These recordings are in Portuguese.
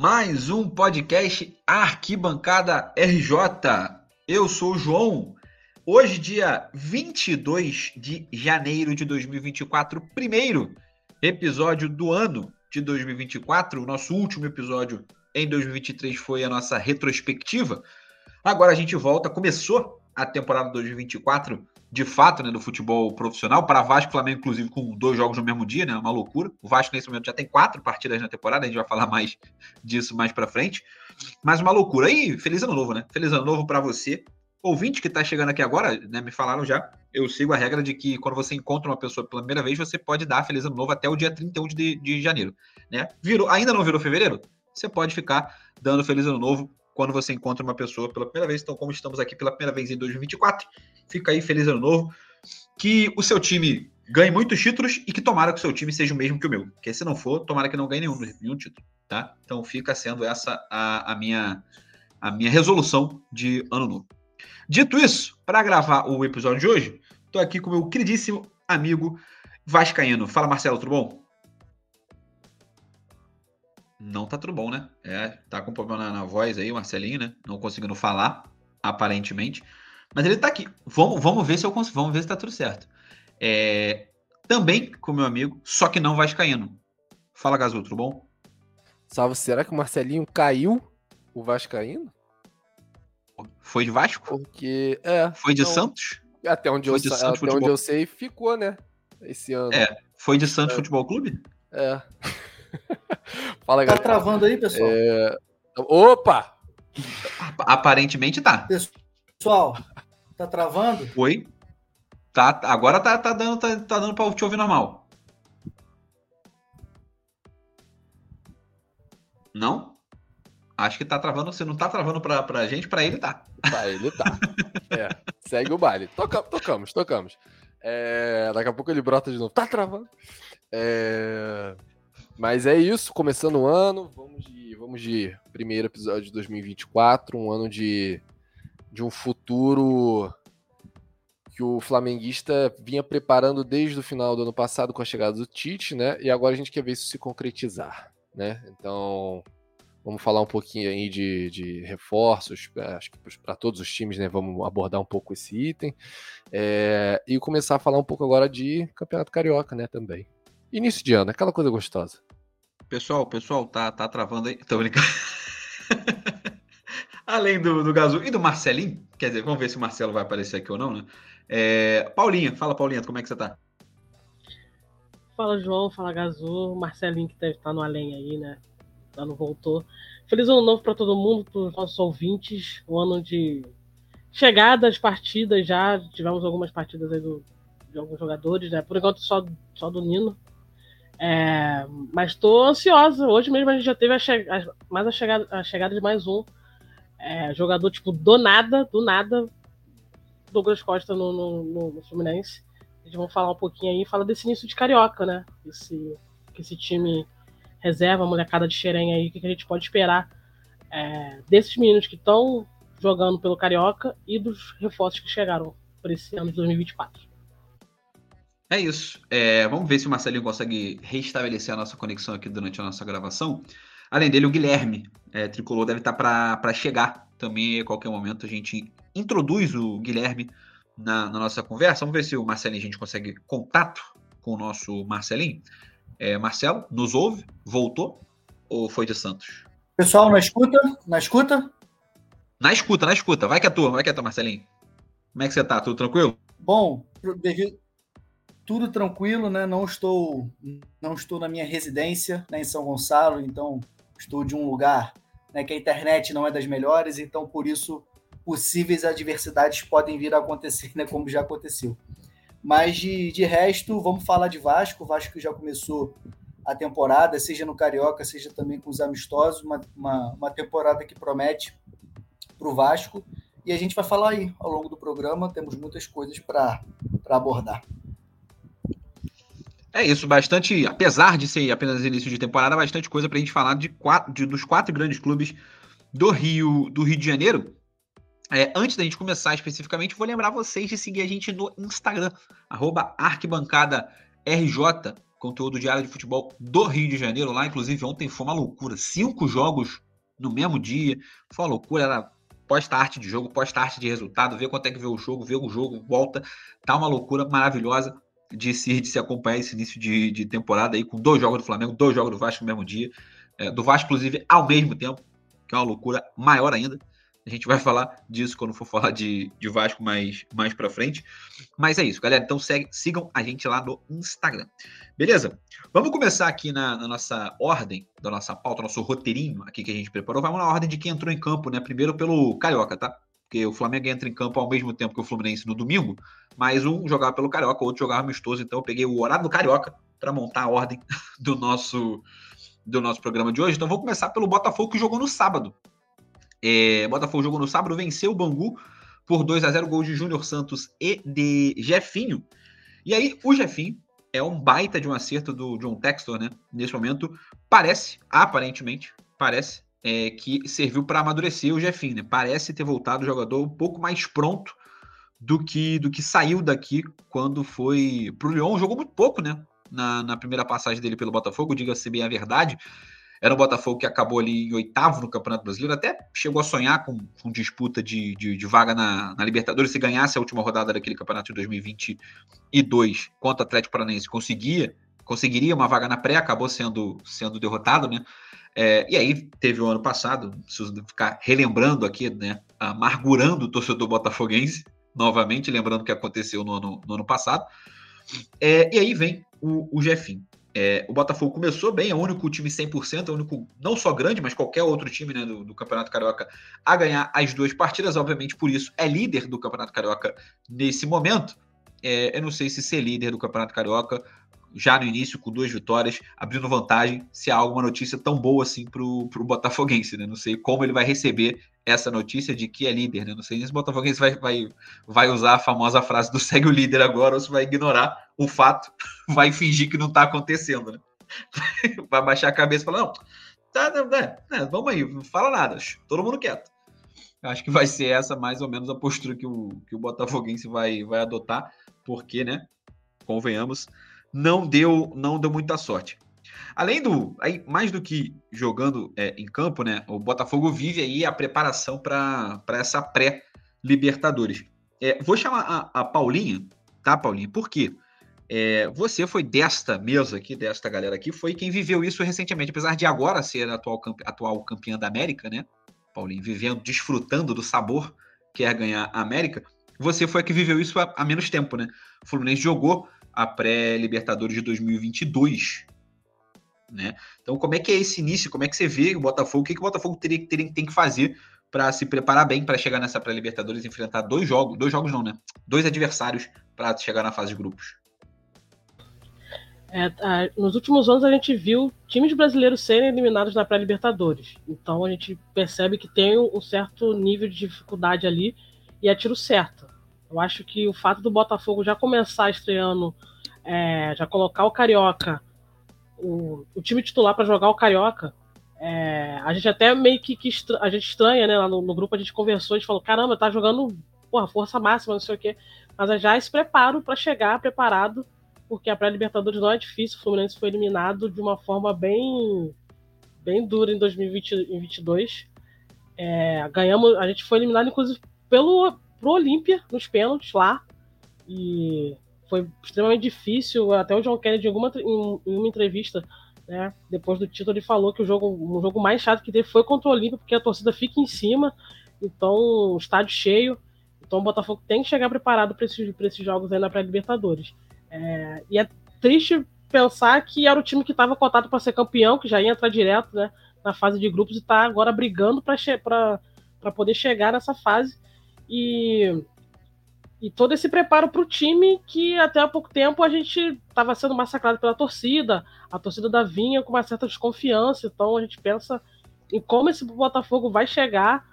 mais um podcast Arquibancada RJ. Eu sou o João. Hoje, dia 22 de janeiro de 2024, primeiro episódio do ano de 2024. O nosso último episódio em 2023 foi a nossa retrospectiva. Agora a gente volta, começou a temporada 2024 de fato, né, do futebol profissional, para Vasco e Flamengo, inclusive, com dois jogos no mesmo dia, né, uma loucura. O Vasco, nesse momento, já tem quatro partidas na temporada, a gente vai falar mais disso mais para frente. Mas uma loucura. aí feliz ano novo, né? Feliz ano novo para você. Ouvinte que está chegando aqui agora, né, me falaram já, eu sigo a regra de que quando você encontra uma pessoa pela primeira vez, você pode dar feliz ano novo até o dia 31 de, de janeiro, né? Virou, ainda não virou fevereiro? Você pode ficar dando feliz ano novo quando você encontra uma pessoa pela primeira vez. Então, como estamos aqui pela primeira vez em 2024, fica aí feliz ano novo. Que o seu time ganhe muitos títulos e que tomara que o seu time seja o mesmo que o meu. Porque se não for, tomara que não ganhe nenhum, nenhum título, tá? Então fica sendo essa a, a minha a minha resolução de ano novo. Dito isso, para gravar o episódio de hoje, estou aqui com meu queridíssimo amigo Vascaíno. Fala, Marcelo, tudo bom? Não tá tudo bom, né? É, tá com problema na, na, voz aí, o Marcelinho, né? Não conseguindo falar, aparentemente. Mas ele tá aqui. Vamos, vamos ver se eu consigo, vamos ver se tá tudo certo. É, também com meu amigo, só que não vascaíno. Fala, Gazu, tudo bom? Salve, será que o Marcelinho caiu o vascaíno? Foi de Vasco? Porque, é. Foi de Santos? Até onde, eu, até onde eu sei, ficou, né? Esse ano. É. Foi de Santos é. Futebol Clube? É. Fala, tá galera. Tá travando aí, pessoal? É... Opa! Aparentemente tá. Pessoal, tá travando? Oi? Tá, agora tá, tá dando, tá, tá dando pra te ouvir normal. Não? Acho que tá travando. Se não tá travando pra, pra gente, pra ele tá. Pra ele tá. é, segue o baile. Toca, tocamos, tocamos. É, daqui a pouco ele brota de novo. Tá travando. É... Mas é isso, começando o ano, vamos de, vamos de primeiro episódio de 2024, um ano de, de um futuro que o flamenguista vinha preparando desde o final do ano passado com a chegada do Tite, né? E agora a gente quer ver isso se concretizar, né? Então, vamos falar um pouquinho aí de, de reforços, é, acho que para todos os times, né? Vamos abordar um pouco esse item é, e começar a falar um pouco agora de Campeonato Carioca, né? Também. Início de ano, aquela coisa gostosa. Pessoal, pessoal, tá, tá travando aí. Tô brincando. Além do, do Gazu e do Marcelinho, quer dizer, vamos ver se o Marcelo vai aparecer aqui ou não, né? É, Paulinha, fala Paulinha, como é que você tá? Fala João, fala Gazu, Marcelinho que deve estar no além aí, né? Já não voltou. Feliz ano novo para todo mundo, para os nossos ouvintes. Um ano de chegadas, partidas já. Tivemos algumas partidas aí do, de alguns jogadores, né? Por enquanto só, só do Nino. É, mas estou ansiosa. Hoje mesmo a gente já teve a, a mais a chegada, a chegada de mais um é, jogador, tipo, do nada, do nada, Douglas Costa no, no, no Fluminense. A gente vai falar um pouquinho aí, fala desse início de Carioca, né? Esse, esse time reserva, molecada de Xerém aí, o que, que a gente pode esperar é, desses meninos que estão jogando pelo Carioca e dos reforços que chegaram para esse ano de 2024. É isso. É, vamos ver se o Marcelinho consegue restabelecer a nossa conexão aqui durante a nossa gravação. Além dele, o Guilherme, é, tricolor, deve estar para chegar também a qualquer momento. A gente introduz o Guilherme na, na, nossa conversa. Vamos ver se o Marcelinho a gente consegue contato com o nosso Marcelinho. É, Marcelo, nos ouve? Voltou? Ou foi de Santos? Pessoal, na escuta? Na escuta? Na escuta, na escuta. Vai que é tua, vai que é tua, Marcelinho. Como é que você tá? Tudo tranquilo? Bom, devido, tudo tranquilo, né? Não estou, não estou na minha residência, né, em São Gonçalo, então estou de um lugar né, que a internet não é das melhores, então por isso possíveis adversidades podem vir a acontecer, né, como já aconteceu. Mas de, de resto, vamos falar de Vasco. O Vasco já começou a temporada, seja no Carioca, seja também com os amistosos, uma, uma, uma temporada que promete para o Vasco. E a gente vai falar aí ao longo do programa, temos muitas coisas para abordar. É isso, bastante, apesar de ser apenas início de temporada, bastante coisa para a gente falar de quatro, de, dos quatro grandes clubes do Rio, do Rio de Janeiro. É, antes da gente começar especificamente, vou lembrar vocês de seguir a gente no Instagram, arquibancadaRJ. conteúdo diário de futebol do Rio de Janeiro lá. Inclusive, ontem foi uma loucura. Cinco jogos no mesmo dia. Foi uma loucura. Era posta arte de jogo, posta arte de resultado, ver quanto é que vê o jogo, vê o jogo, volta. Tá uma loucura maravilhosa de se, de se acompanhar esse início de, de temporada aí, com dois jogos do Flamengo, dois jogos do Vasco no mesmo dia. É, do Vasco, inclusive, ao mesmo tempo, que é uma loucura maior ainda. A gente vai falar disso quando for falar de, de Vasco mais, mais pra frente. Mas é isso, galera. Então segue, sigam a gente lá no Instagram. Beleza? Vamos começar aqui na, na, nossa ordem, da nossa pauta, nosso roteirinho aqui que a gente preparou. Vamos na ordem de quem entrou em campo, né? Primeiro pelo Carioca, tá? Porque o Flamengo entra em campo ao mesmo tempo que o Fluminense no domingo, mas um jogava pelo Carioca, o outro jogava amistoso. Então eu peguei o horário do Carioca para montar a ordem do nosso, do nosso programa de hoje. Então vou começar pelo Botafogo que jogou no sábado. É, Botafogo jogou no sábado, venceu o Bangu por 2 a 0 gols de Júnior Santos e de Jefinho. E aí, o Jefinho é um baita de um acerto do John Textor, né? Nesse momento, parece, aparentemente, parece é, que serviu para amadurecer o Jefinho, né? Parece ter voltado o jogador um pouco mais pronto do que do que saiu daqui quando foi pro Lyon. Jogou muito pouco, né? Na, na primeira passagem dele pelo Botafogo, diga-se bem a verdade. Era um Botafogo que acabou ali em oitavo no Campeonato Brasileiro, até chegou a sonhar com, com disputa de, de, de vaga na, na, Libertadores. Se ganhasse a última rodada daquele campeonato de 2022 contra o Atlético Paranaense, conseguia, conseguiria uma vaga na pré, acabou sendo, sendo derrotado, né? É, e aí teve o ano passado, preciso ficar relembrando aqui, né? Amargurando o torcedor botafoguense, novamente, lembrando o que aconteceu no ano, no ano passado. É, e aí vem o, o Jefinho. É, o Botafogo começou bem, é o único time 100%, é o único, não só grande, mas qualquer outro time né, do, do, Campeonato Carioca a ganhar as duas partidas. Obviamente, por isso, é líder do Campeonato Carioca nesse momento. É, eu não sei se ser líder do Campeonato Carioca já no início, com duas vitórias, abrindo vantagem, se há alguma notícia tão boa assim para o Botafoguense, né? Não sei como ele vai receber essa notícia de que é líder, né? Não sei se o Botafoguense vai, vai, vai usar a famosa frase do segue o líder agora ou se vai ignorar o fato, vai fingir que não está acontecendo, né? Vai baixar a cabeça e falar, não, tá, né, né, vamos aí, não fala nada, todo mundo quieto. Acho que vai ser essa mais ou menos a postura que o, que o Botafoguense vai, vai adotar, porque, né, convenhamos, não deu, não deu muita sorte. Além do, aí, mais do que jogando é, em campo, né? O Botafogo vive aí a preparação para essa pré-Libertadores. É, vou chamar a, a, Paulinha, tá, Paulinha? Por quê? É, você foi desta mesa aqui, desta galera aqui, foi quem viveu isso recentemente, apesar de agora ser atual, atual campeã da América, né? Paulinho, vivendo, desfrutando do sabor que é ganhar a América. Você foi a que viveu isso há, há menos tempo, né? O Fluminense jogou a pré-Libertadores de 2022. Né? Então, como é que é esse início? Como é que você vê o Botafogo? O que, que o Botafogo teria, teria, tem que fazer para se preparar bem para chegar nessa pré-Libertadores e enfrentar dois jogos, dois jogos não, né? Dois adversários para chegar na fase de grupos. É, nos últimos anos a gente viu times brasileiros serem eliminados na pré-Libertadores. Então a gente percebe que tem um certo nível de dificuldade ali e é tiro certo. Eu acho que o fato do Botafogo já começar estreando, é, já colocar o Carioca, o, o time titular para jogar o Carioca, é, a gente até meio que, que a gente estranha, né? Lá no, no, grupo a gente conversou, a gente falou: caramba, tá jogando porra, força máxima, não sei o quê. Mas já esse preparo para chegar preparado, porque a pré-Libertadores não é difícil. O Fluminense foi eliminado de uma forma bem, bem dura em 2022. É, ganhamos, a gente foi eliminado, inclusive, pelo, pro Olímpia nos pênaltis lá. E foi extremamente difícil. Até o John Kennedy, em, alguma, em, em uma entrevista, né, depois do título, ele falou que o jogo, o jogo mais chato que teve foi contra o Olímpia, porque a torcida fica em cima, então estádio cheio. Então o Botafogo tem que chegar preparado para esses, esses jogos aí na pré-Libertadores. É, e é triste pensar que era o time que estava cotado para ser campeão, que já ia entrar direto né, na fase de grupos e está agora brigando para poder chegar nessa fase. E, e todo esse preparo para o time que até há pouco tempo a gente estava sendo massacrado pela torcida, a torcida da Vinha com uma certa desconfiança, então a gente pensa em como esse Botafogo vai chegar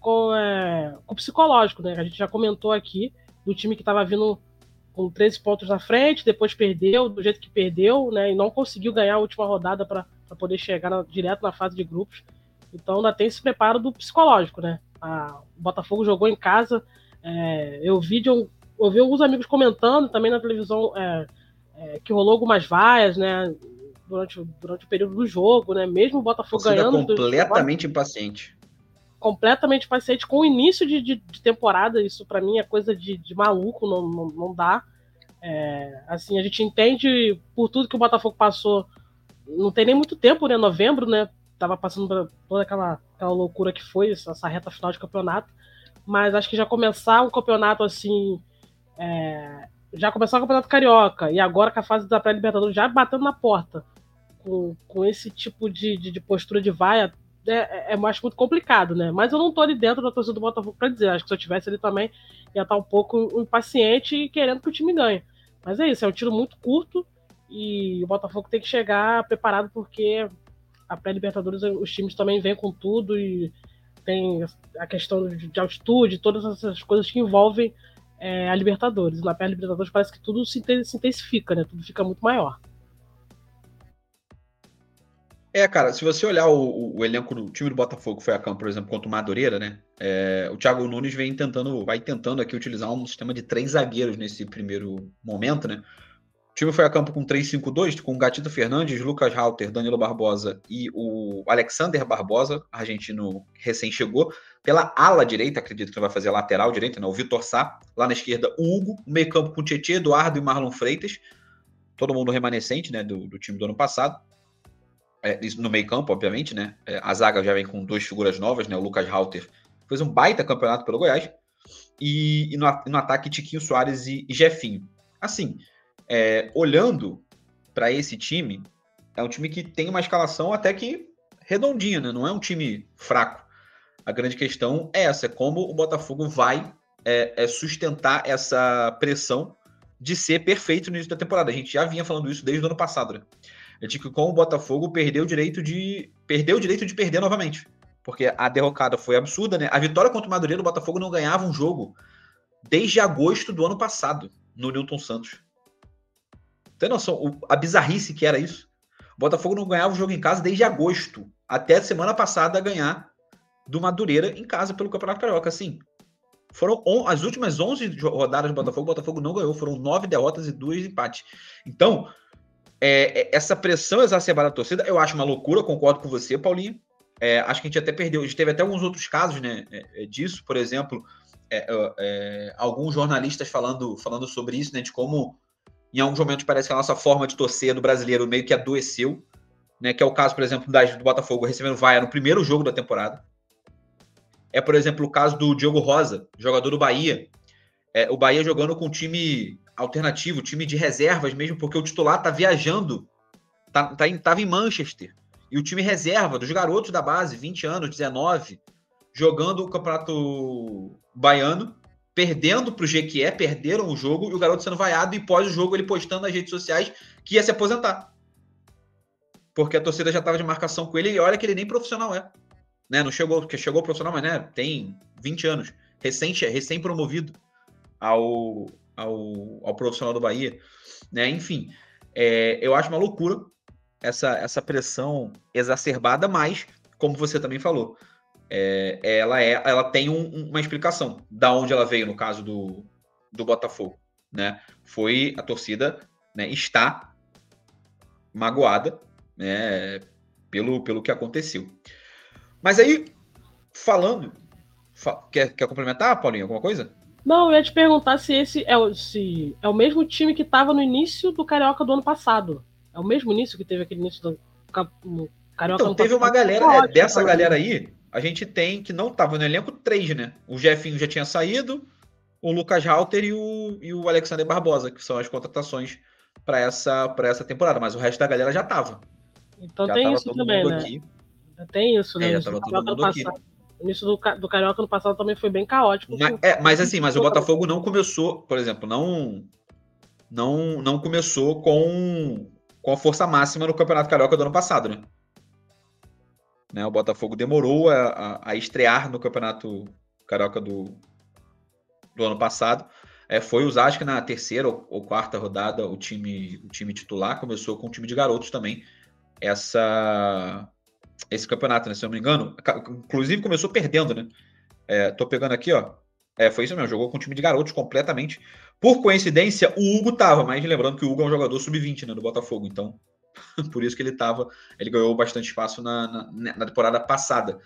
com, é, com o psicológico, né? A gente já comentou aqui do time que estava vindo com 13 pontos na frente, depois perdeu do jeito que perdeu, né? E não conseguiu ganhar a última rodada para poder chegar na, direto na fase de grupos. Então ainda tem esse preparo do psicológico, né? A, o Botafogo jogou em casa. É, eu vi de um, ouvi alguns amigos comentando também na televisão. É, é, que rolou algumas vaias, né? Durante, durante o período do jogo, né? Mesmo o Botafogo ganhando. completamente impaciente. Completamente impaciente com o início de, de, de temporada. Isso para mim é coisa de, de maluco, não, não, não dá. É, assim, a gente entende por tudo que o Botafogo passou. Não tem nem muito tempo, né? Novembro, né? Tava passando por toda aquela, aquela loucura que foi essa reta final de campeonato. Mas acho que já começar um campeonato assim. É, já começou o Campeonato Carioca e agora com a fase da pré-Libertadores já batendo na porta com, com esse tipo de, de, de postura de vaia é, é, é mais muito complicado, né? Mas eu não tô ali dentro da torcida do Botafogo para dizer. Acho que se eu tivesse ali também ia estar tá um pouco impaciente e querendo que o time ganhe. Mas é isso, é um tiro muito curto e o Botafogo tem que chegar preparado porque a pré-Libertadores os times também vêm com tudo e tem a questão de altitude, todas essas coisas que envolvem é, a Libertadores. Na pré-Libertadores parece que tudo se intensifica, né? Tudo fica muito maior. É, cara, se você olhar o, o, elenco do time do Botafogo foi a campo, por exemplo, contra o Madureira, né? É, o Thiago Nunes vem tentando, vai tentando aqui utilizar um sistema de três zagueiros nesse primeiro momento, né? O time foi a campo com 3-5-2, com Gatito Fernandes, Lucas Halter, Danilo Barbosa e o Alexander Barbosa, argentino recém chegou. Pela ala direita, acredito que vai fazer a lateral direita, né? O Vitor Sá. Lá na esquerda, o Hugo. Meio campo com Tietchan, Eduardo e Marlon Freitas. Todo mundo remanescente, né? Do, do time do ano passado. É, no meio campo, obviamente, né? É, a zaga já vem com duas figuras novas, né? O Lucas Halter fez um baita campeonato pelo Goiás. E, e no, no, ataque, Tiquinho Soares e, e Jefinho. Assim, é, olhando para esse time, é um time que tem uma escalação até que redondinha, né? Não é um time fraco. A grande questão é essa: é como o Botafogo vai é, é sustentar essa pressão de ser perfeito no início da temporada. A gente já vinha falando isso desde o ano passado, né? de que com o Botafogo perdeu o direito de perdeu o direito de perder novamente, porque a derrocada foi absurda, né? A vitória contra o Madureira, o Botafogo não ganhava um jogo desde agosto do ano passado no Newton Santos. Tem noção o, a bizarrice que era isso? O Botafogo não ganhava um jogo em casa desde agosto até semana passada ganhar do Madureira em casa pelo Campeonato Carioca, assim. Foram on, as últimas 11 rodadas do Botafogo, o Botafogo não ganhou, foram nove derrotas e dois empates. Então, é, é, essa pressão exacerbada da torcida, eu acho uma loucura, concordo com você, Paulinho. É, acho que a gente até perdeu, a gente teve até alguns outros casos né, é, é, disso, por exemplo, é, alguns jornalistas falando, falando sobre isso, né, de como em alguns momentos parece que a nossa forma de torcer do brasileiro meio que adoeceu, né, que é o caso, por exemplo, do Botafogo recebendo vaia no primeiro jogo da temporada. É, por exemplo, o caso do Diogo Rosa, jogador do Bahia. o Bahia jogando com um time alternativo, time de reservas mesmo, porque o titular tá viajando, tá, tá em, tava em Manchester. E o time reserva dos garotos da base, 20 anos, 19, jogando o campeonato baiano, perdendo para o Jequié, perderam o jogo e o garoto sendo vaiado. E pós o jogo, ele postando nas redes sociais que ia se aposentar. Porque a torcida já estava de marcação com ele e olha que ele nem profissional é. Né? Não chegou, porque chegou profissional, mas né, tem 20 anos, recente, recém-promovido ao, ao, ao profissional do Bahia, né? Enfim, é, eu acho uma loucura essa, essa pressão exacerbada, mas, como você também falou, é, ela, é, ela tem um, uma explicação da onde ela veio no caso do, do Botafogo, né? Foi a torcida né, está magoada, né? Pelo, pelo que aconteceu. Mas aí, falando, quer, quer complementar, Paulinho, alguma coisa? Não, eu ia te perguntar se esse é o, se é o mesmo time que estava no início do Carioca do ano passado. É o mesmo início que teve aquele início do Carioca então, teve uma galera, é, dessa galera aí, a gente tem que não estava no elenco três, né? O Jefinho já tinha saído, o Lucas Halter e o, e o Alexander Barbosa, que são as contratações para essa, essa temporada, mas o resto da galera já estava. Então já tem isso também, né? Aqui. Tem isso, né? É, já tava todo mundo aqui. O início do, do Carioca no passado também foi bem caótico. Mas, é, mas assim, mas o Botafogo não começou, por exemplo, não não, não começou com, com a força máxima no Campeonato Carioca do ano passado, né? Né o Botafogo demorou a, a, a, estrear no Campeonato Carioca do, do ano passado. É, foi usar, acho que na terceira ou, ou, quarta rodada, o time, o time titular começou com o time de garotos também. Essa esse campeonato, né? Se eu não me engano. Inclusive começou perdendo, né? É, tô pegando aqui, ó. É, foi isso mesmo, jogou com um time de garotos completamente. Por coincidência, o Hugo tava, mas lembrando que o Hugo é um jogador sub-20, né, do Botafogo, então por isso que ele tava, ele ganhou bastante espaço na, na, na temporada passada.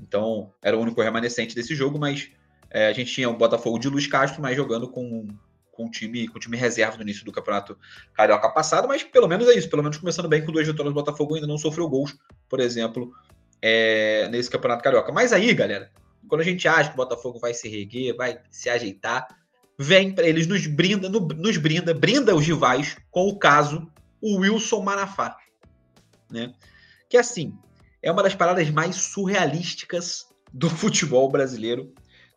Então, era o único remanescente desse jogo, mas é, a gente tinha o Botafogo de Luiz Castro, mas jogando com, com, time, com time reserva no início do campeonato carioca passado, mas pelo menos é isso, pelo menos começando bem com duas vitórias do Botafogo, ainda não sofreu gols, por exemplo, é, nesse campeonato carioca. Mas aí, galera, quando a gente acha que o Botafogo vai se reguer, vai se ajeitar, vem para eles nos brinda, nos brinda, brinda os rivais com o caso o Wilson Manafá, né? Que assim, é uma das paradas mais surrealísticas do futebol brasileiro,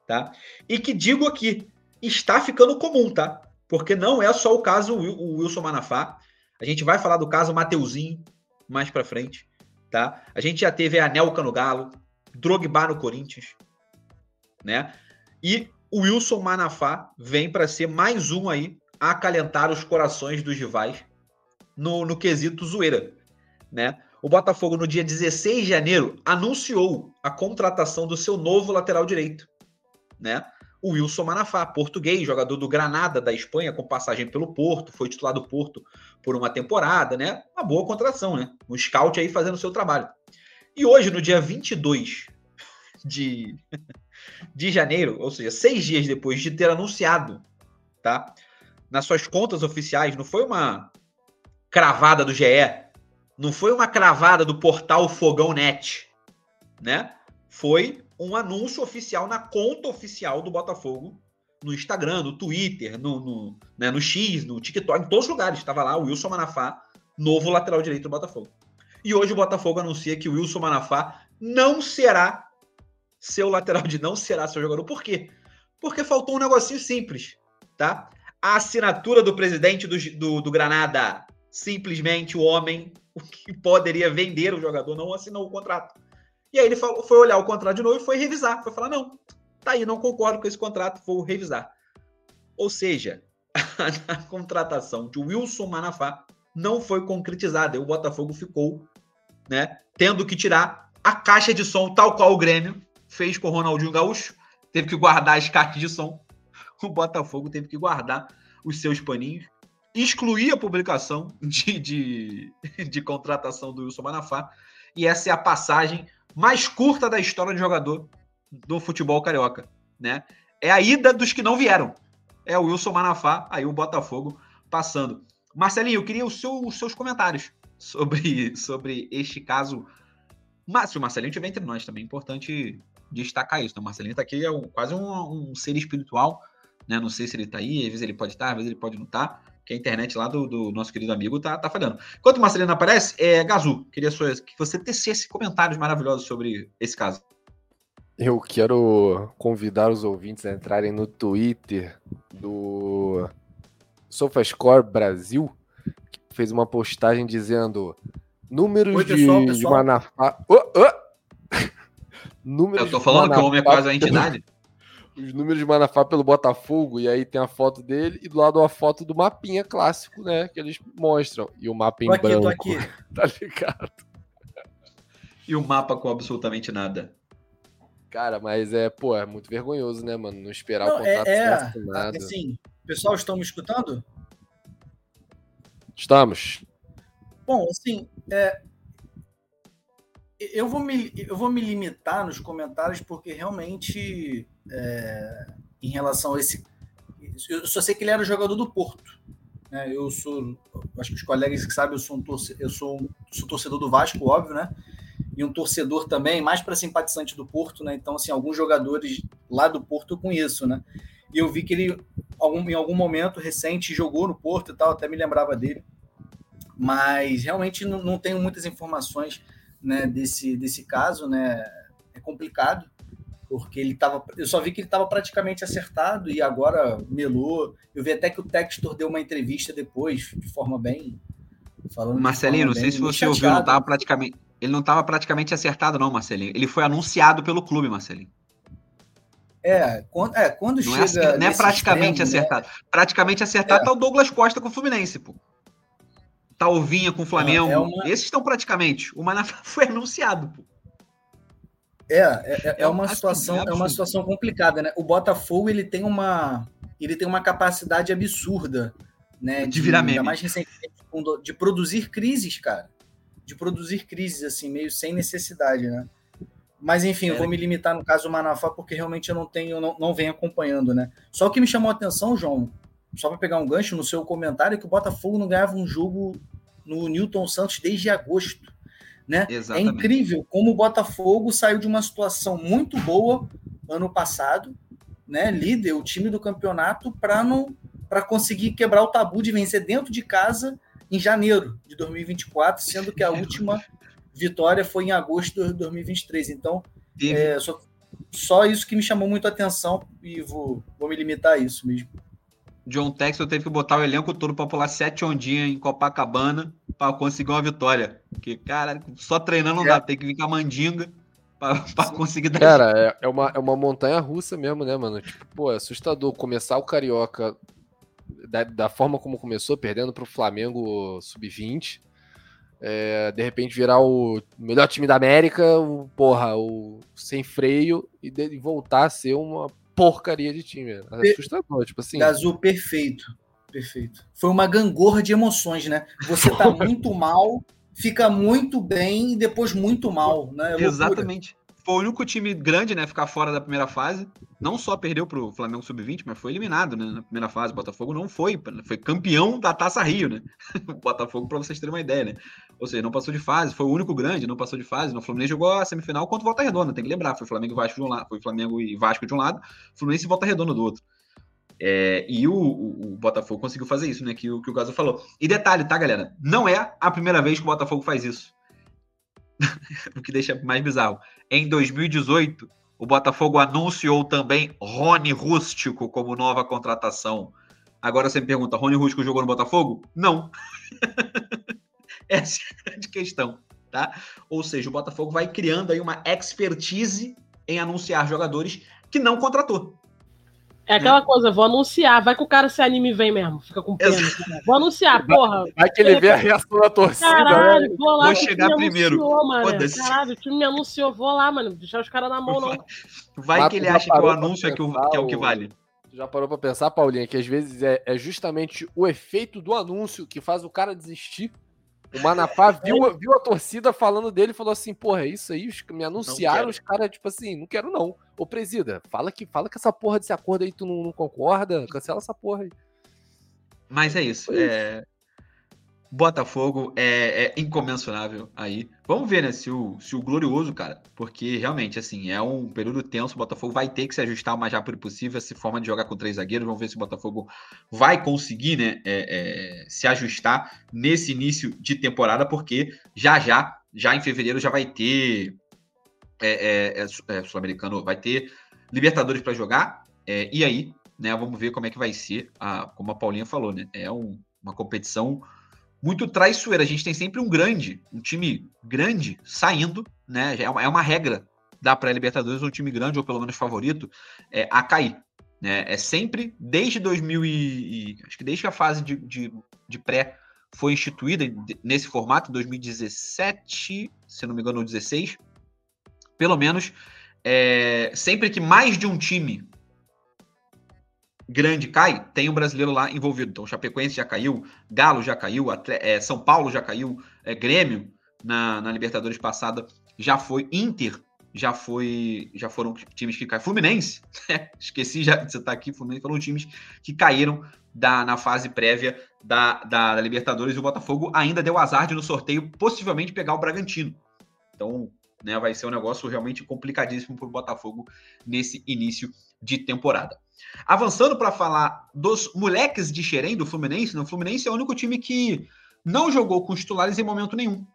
tá? E que digo aqui, está ficando comum, tá? Porque não é só o caso o Wilson Manafá. A gente vai falar do caso Mateuzinho mais para frente, tá? A gente já teve a Anelka no Galo, Drogba no Corinthians, né? E o Wilson Manafá vem para ser mais um aí a acalentar os corações dos rivais no, no quesito zoeira, né? O Botafogo, no dia 16 de janeiro, anunciou a contratação do seu novo lateral direito, né? O Wilson Manafá, português, jogador do Granada da Espanha, com passagem pelo Porto, foi titular do Porto por uma temporada, né? Uma boa contratação, né? Um scout aí fazendo o seu trabalho. E hoje, no dia 22 de, de janeiro, ou seja, seis dias depois de ter anunciado, tá? Nas suas contas oficiais, não foi uma cravada do GE, não foi uma cravada do portal Fogão Net, né? Foi um anúncio oficial na conta oficial do Botafogo, no Instagram, no Twitter, no, no, né, no X, no TikTok, em todos os lugares. Estava lá o Wilson Manafá, novo lateral direito do Botafogo. E hoje o Botafogo anuncia que o Wilson Manafá não será seu lateral de não será seu jogador. Por quê? Porque faltou um negocinho simples, tá? A assinatura do presidente do, do, do Granada, simplesmente o homem que poderia vender o jogador não assinou o contrato. E aí ele falou, foi olhar o contrato de novo e foi revisar. Foi falar, não, tá aí, não concordo com esse contrato, vou revisar. Ou seja, a contratação de Wilson Manafá não foi concretizada. E o Botafogo ficou né, tendo que tirar a caixa de som, tal qual o Grêmio fez com o Ronaldinho Gaúcho. Teve que guardar as caixas de som. O Botafogo teve que guardar os seus paninhos excluir a publicação de, de, de, contratação do Wilson Manafá. E essa é a passagem mais curta da história de jogador do futebol carioca. Né? É a ida dos que não vieram. É o Wilson Manafá, aí o Botafogo passando. Marcelinho, eu queria seu, os seus comentários sobre, sobre este caso. Mas se o Marcelinho estiver entre nós também, é importante destacar isso. Né? O Marcelinho está aqui, é um, quase um, um, ser espiritual. Né? Não sei se ele está aí, às vezes ele pode estar, às vezes ele pode não estar que a internet lá do, do, nosso querido amigo tá, tá falhando. Enquanto o Marcelino aparece, é, Gazu, queria só que você tecesse comentários maravilhosos sobre esse caso. Eu quero convidar os ouvintes a entrarem no Twitter do SofaScore Brasil, que fez uma postagem dizendo números Oi, pessoal, de, pessoal. de Manafá. Oh, oh! números Eu tô falando que o homem é quase uma entidade os números de Manafá pelo Botafogo, e aí tem a foto dele e do lado a foto do mapinha clássico, né? Que eles mostram. E o mapa em tô aqui, branco. Tô aqui. tá ligado? E o mapa com absolutamente nada. Cara, mas é, pô, é muito vergonhoso, né, mano? Não esperar Não, o contrato é, é, nada. Assim, pessoal, estão me escutando? Estamos. Bom, assim, é, eu, vou me, eu vou me limitar nos comentários porque realmente é, em relação a esse. Eu só sei que ele era jogador do Porto. Né? Eu sou. Acho que os colegas que sabem, eu sou um torcedor, eu sou, um, sou torcedor do Vasco, óbvio, né? E um torcedor também, mais para simpatizante do Porto, né? Então, assim, alguns jogadores lá do Porto eu conheço, né? E eu vi que ele, em algum momento recente, jogou no Porto e tal, até me lembrava dele. Mas realmente não, não tenho muitas informações né, desse, desse caso, né? É complicado porque ele tava, eu só vi que ele estava praticamente acertado e agora melou. Eu vi até que o Textor deu uma entrevista depois, de forma bem falando. Marcelinho, não sei se você chateado. ouviu, não tava praticamente, ele não estava praticamente acertado não, Marcelinho. Ele foi anunciado pelo clube, Marcelinho. É, quando, é, quando não é chega. É, não é praticamente extremo, acertado. Né? Praticamente acertado é. tá o Douglas Costa com o Fluminense, pô. Tá o Vinha com o Flamengo. É uma... Esses estão praticamente. O Manafá foi anunciado, pô. É, é, é, é uma assim, situação, é uma situação complicada, né? O Botafogo ele tem uma, ele tem uma capacidade absurda, né? De, virar meme. mais recentemente, de produzir crises, cara. De produzir crises assim, meio sem necessidade, né? Mas enfim, é. eu vou me limitar no caso do Manafá porque realmente eu não tenho, não, não venho acompanhando, né? Só o que me chamou a atenção, João, só para pegar um gancho no seu comentário, é que o Botafogo não ganhava um jogo no Newton Santos desde agosto. Né? É incrível como o Botafogo saiu de uma situação muito boa ano passado, né? líder, o time do campeonato, para não para conseguir quebrar o tabu de vencer dentro de casa em janeiro de 2024, sendo que a última vitória foi em agosto de 2023. Então, é, só, só isso que me chamou muito a atenção e vou, vou me limitar a isso mesmo. John Texel teve que botar o elenco todo para pular sete ondinhas em Copacabana para conseguir uma vitória. Porque, cara, só treinando não é. dá, tem que vir com a mandinga para conseguir dar. Cara, é, é, uma, é uma montanha russa mesmo, né, mano? Tipo, pô, é assustador começar o Carioca da, da forma como começou, perdendo para o Flamengo sub-20. É, de repente virar o melhor time da América, o, porra, o sem freio e, de, voltar a ser uma porcaria de time. É assustador, tipo assim. Azul, perfeito. Perfeito. Foi uma gangorra de emoções, né? Você tá muito mal, fica muito bem e depois muito mal, né? É Exatamente. Foi o único time grande, né? Ficar fora da primeira fase. Não só perdeu pro Flamengo Sub-20, mas foi eliminado né, na primeira fase. O Botafogo não foi. Foi campeão da Taça Rio, né? O Botafogo, para vocês terem uma ideia, né? Ou seja, não passou de fase. Foi o único grande, não passou de fase. No Fluminense jogou a semifinal contra o Volta Redonda, tem que lembrar. Foi Flamengo e Vasco de um lado. Foi Flamengo e Vasco de um lado, Fluminense e Volta Redonda do outro. É, e o, o, o, Botafogo conseguiu fazer isso, né? Que, que o Gaso falou. E detalhe, tá, galera? Não é a primeira vez que o Botafogo faz isso. o que deixa mais bizarro. Em 2018, o Botafogo anunciou também Rony Rústico como nova contratação. Agora você me pergunta, Rony Rústico jogou no Botafogo? Não. Essa é a grande questão, tá? Ou seja, o Botafogo vai criando aí uma expertise em anunciar jogadores que não contratou. É aquela coisa, vou anunciar, vai que o cara se anime e vem mesmo, fica com pena. Vou anunciar, porra. Vai que ele vê a reação da torcida. Caralho, né? vou lá. Vou chegar primeiro. Anunciou, mano. Caralho, o time me anunciou, vou lá, mano. Deixar os caras na mão, não. Vai, que ele acha que o anúncio é, que, o, que é o que vale. Já parou pra pensar, Paulinha, que às vezes é, é justamente o efeito do anúncio que faz o cara desistir o Manapá viu, viu a torcida falando dele e falou assim: porra, é isso aí, me anunciaram, os caras, tipo assim, não quero não. Ô, presida, fala que, fala que essa porra desse acordo aí tu não, não concorda, cancela essa porra aí. Mas é isso. É... Botafogo é, é, incomensurável aí. Vamos ver, né, se o, se o glorioso, cara, porque realmente, assim, é um período tenso. O Botafogo vai ter que se ajustar o mais rápido possível essa forma de jogar com três zagueiros. Vamos ver se o Botafogo vai conseguir, né, é, é, se ajustar nesse início de temporada, porque já já, já em fevereiro, já vai ter é, é, é sul-americano, vai ter Libertadores para jogar. e aí, né, vamos ver como é que vai ser, a, como a Paulinha falou, né, é um, uma competição muito traiçoeira. A gente tem sempre um grande, um time grande saindo, né? É uma, é uma regra da pré-Libertadores, um time grande, ou pelo menos favorito, é, a cair. Né? É sempre, desde 2000 e, e Acho que desde que a fase de, de, de pré foi instituída nesse formato, em 2017, se não me engano, 16, pelo menos, é, sempre que mais de um time grande cai, tem um brasileiro lá envolvido. Então, Chapecoense já caiu, Galo já caiu, é, São Paulo já caiu, é, Grêmio na, na, Libertadores passada já foi, Inter já foi, já foram times que caíram. Fluminense, esqueci já de você estar aqui, Fluminense foram times que caíram da, na fase prévia da, da, da Libertadores e o Botafogo ainda deu azar de no sorteio possivelmente pegar o Bragantino. Então, né, vai ser um negócio realmente complicadíssimo para o Botafogo nesse início de temporada. Avançando para falar dos moleques de Xerém do Fluminense, né? o Fluminense é o único time que não jogou com os titulares em momento nenhum,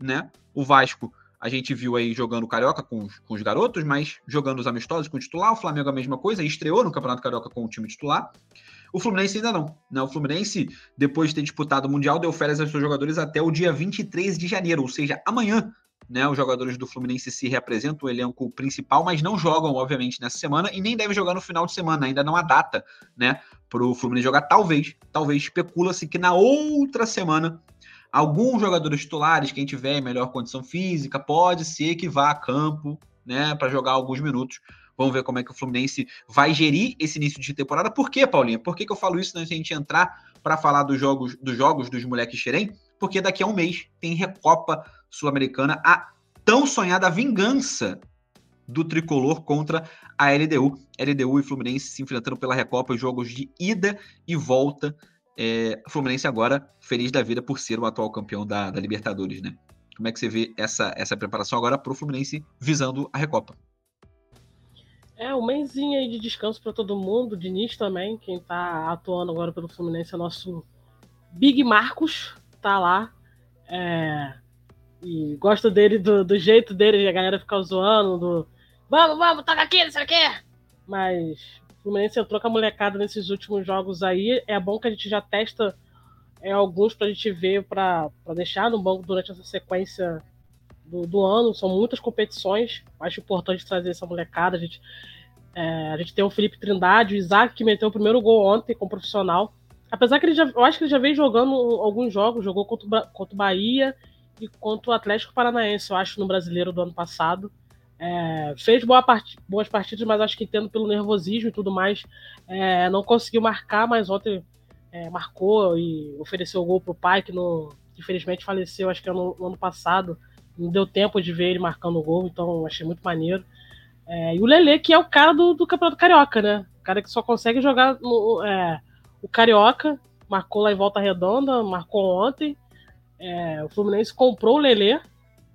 né? O Vasco, a gente viu aí jogando Carioca com, com os garotos, mas jogando os amistosos com o titular, o Flamengo a mesma coisa, estreou no Campeonato Carioca com o time titular. O Fluminense ainda não, né? O Fluminense, depois de ter disputado o Mundial, deu férias aos seus jogadores até o dia 23 de janeiro, ou seja, amanhã né, os jogadores do Fluminense se representam o elenco principal, mas não jogam, obviamente, nessa semana e nem devem jogar no final de semana. Ainda não há data, né, para o Fluminense jogar. Talvez, talvez especula-se que na outra semana alguns jogadores titulares, quem tiver melhor condição física, pode ser que vá a campo, né, para jogar alguns minutos. Vamos ver como é que o Fluminense vai gerir esse início de temporada. Por quê, Paulinha? Por que, que eu falo isso antes de a gente entrar para falar dos jogos, dos jogos dos moleques xerém? Porque daqui a um mês tem Recopa Sul-Americana, a tão sonhada vingança do tricolor contra a LDU. LDU e Fluminense se enfrentando pela Recopa, jogos de ida e volta. É, Fluminense agora feliz da vida por ser o atual campeão da, da Libertadores, né? Como é que você vê essa, essa preparação agora para o Fluminense visando a Recopa? É, um mêsinho aí de descanso para todo mundo, Diniz também, quem está atuando agora pelo Fluminense é nosso Big Marcos, tá lá. É, e gosto dele, do, do jeito dele, a galera fica zoando, do vamos, vamos, toca aqui, não sei o quê. Mas o Fluminense entrou com a molecada nesses últimos jogos aí, é bom que a gente já testa é, alguns para a gente ver, para deixar no banco durante essa sequência do, do, ano. São muitas competições. Acho importante trazer essa molecada. A gente, é, a gente tem o Felipe Trindade, o Isaac, que meteu o primeiro gol ontem como profissional. Apesar que ele já, eu acho que ele já vem jogando alguns jogos, jogou contra, contra o Bahia e contra o Atlético Paranaense, eu acho, no brasileiro do ano passado. É, fez boa part... boas partidas, mas acho que tendo pelo nervosismo e tudo mais, é, não conseguiu marcar, mas ontem é, marcou e ofereceu o gol pro pai, que no, infelizmente faleceu, acho que no, no, ano passado. Não deu tempo de ver ele marcando o gol, então achei muito maneiro. É, e o Lele, que é o cara do, do Campeonato Carioca, né? O cara que só consegue jogar no, é, o Carioca, marcou lá em Volta Redonda, marcou ontem. É, o Fluminense comprou o Lele,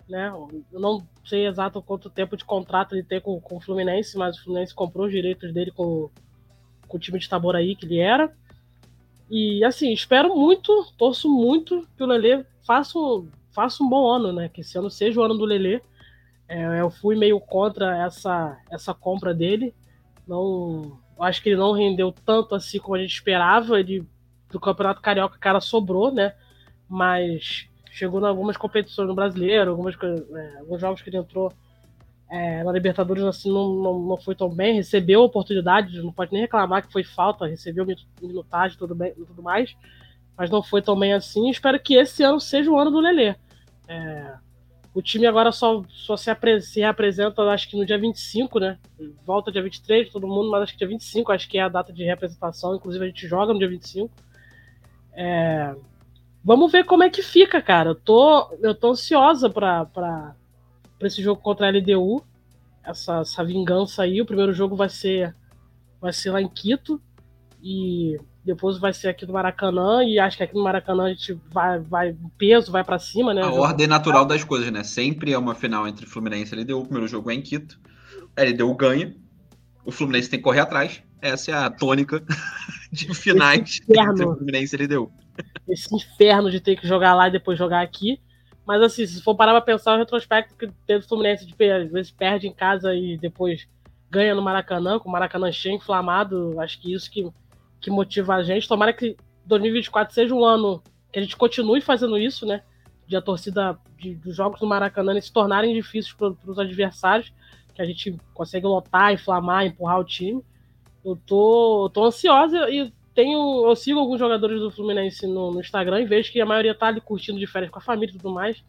né? Eu não sei exato quanto tempo de contrato ele tem com, com o Fluminense, mas o Fluminense comprou os direitos dele com, com o time de Itaboraí que ele era. E assim, espero muito, torço muito que o Lele faça um, faça um bom ano, né? Que esse ano seja o ano do Lele. É, eu fui meio contra essa, essa compra dele. Não, acho que ele não rendeu tanto assim como a gente esperava. Ele, do Campeonato Carioca, cara sobrou, né? Mas chegou em algumas competições no brasileiro, algumas, é, alguns jogos que ele entrou é, na Libertadores assim não, não, não, foi tão bem, recebeu oportunidade, não pode nem reclamar que foi falta, recebeu minutagem tudo bem tudo mais, mas não foi tão bem assim. Espero que esse ano seja o ano do Lelê. É, o time agora só, só se, apre se reapresenta, acho que no dia 25, né? Volta dia 23, todo mundo, mas acho que dia 25, acho que é a data de representação. Inclusive a gente joga no dia 25. É, vamos ver como é que fica, cara. Eu tô, eu tô ansiosa pra, pra, para esse jogo contra a LDU. Essa, essa vingança aí. O primeiro jogo vai ser vai ser lá em Quito e depois vai ser aqui no Maracanã e acho que aqui no Maracanã a gente vai vai o peso vai para cima, né? A ordem natural das coisas, né? Sempre é uma final entre Fluminense e LDU. O primeiro jogo é em Quito. A LDU ganha. O Fluminense tem que correr atrás. Essa é a tônica de finais entre Fluminense e LDU. Esse inferno de ter que jogar lá e depois jogar aqui. Mas assim, se for parar pra pensar o retrospecto que teve o Fluminense, de, às vezes perde em casa e depois ganha no Maracanã, com o Maracanã cheio, inflamado, acho que isso que, que motiva a gente. Tomara que 2024 seja um ano que a gente continue fazendo isso, né? De a torcida de, dos jogos do Maracanã se tornarem difíceis para os adversários, que a gente consegue lotar, inflamar, empurrar o time. Eu tô, tô ansiosa e tenho, eu sigo alguns jogadores do Fluminense no, no, Instagram e vejo que a maioria tá ali curtindo de férias com a família e tudo mais.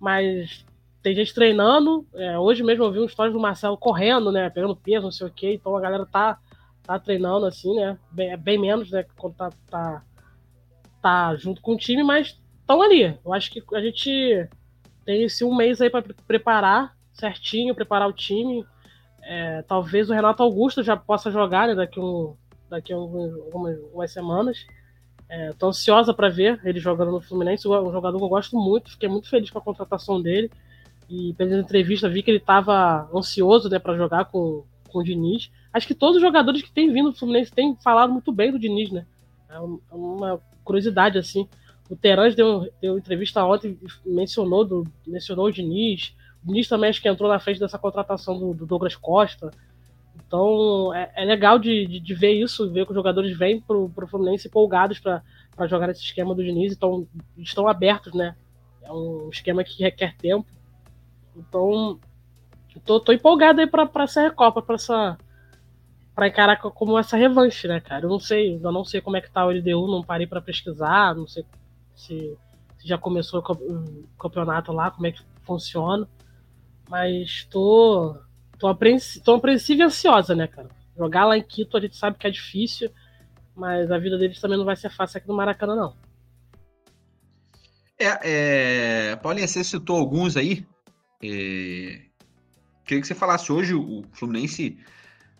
Mas tem gente treinando. É, hoje mesmo eu vi um stories do Marcelo correndo, né? Pegando peso, não sei o quê. Então a galera tá, tá treinando assim, né? Bem, bem menos, né? Quando tá, tá, tá junto com o time, mas estão ali. Eu acho que a gente tem esse um mês aí para preparar certinho, preparar o time. É, talvez o Renato Augusto já possa jogar né, daqui um daqui a algumas, algumas semanas. Estou é, ansiosa para ver ele jogando no Fluminense, um jogador que eu gosto muito, fiquei muito feliz com a contratação dele. E pela entrevista vi que ele estava ansioso né, para jogar com, com o Diniz. Acho que todos os jogadores que têm vindo do Fluminense têm falado muito bem do Diniz, né? É uma curiosidade assim. O Terãs deu, deu entrevista ontem e mencionou, do, mencionou o Diniz. O Diniz também acho que entrou na frente dessa contratação do, do Douglas Costa. Então é, é legal de, de, de, ver isso, ver que os jogadores vêm pro, pro Fluminense empolgados para jogar esse esquema do Diniz, então estão abertos, né? É um esquema que requer tempo. Então, tô, tô empolgado aí para essa Recopa, para essa para encarar como essa revanche, né, cara? Eu não sei, eu não sei como é que tá o LDU, não parei para pesquisar, não sei se, se, já começou o campeonato lá, como é que funciona. Mas tô tô, apreensi tô apreensiva e ansiosa, né, cara? Jogar lá em Quito a gente sabe que é difícil, mas a vida deles também não vai ser fácil aqui no Maracanã, não. É, é... Paulinha, você citou alguns aí. É... Queria que você falasse hoje, o Fluminense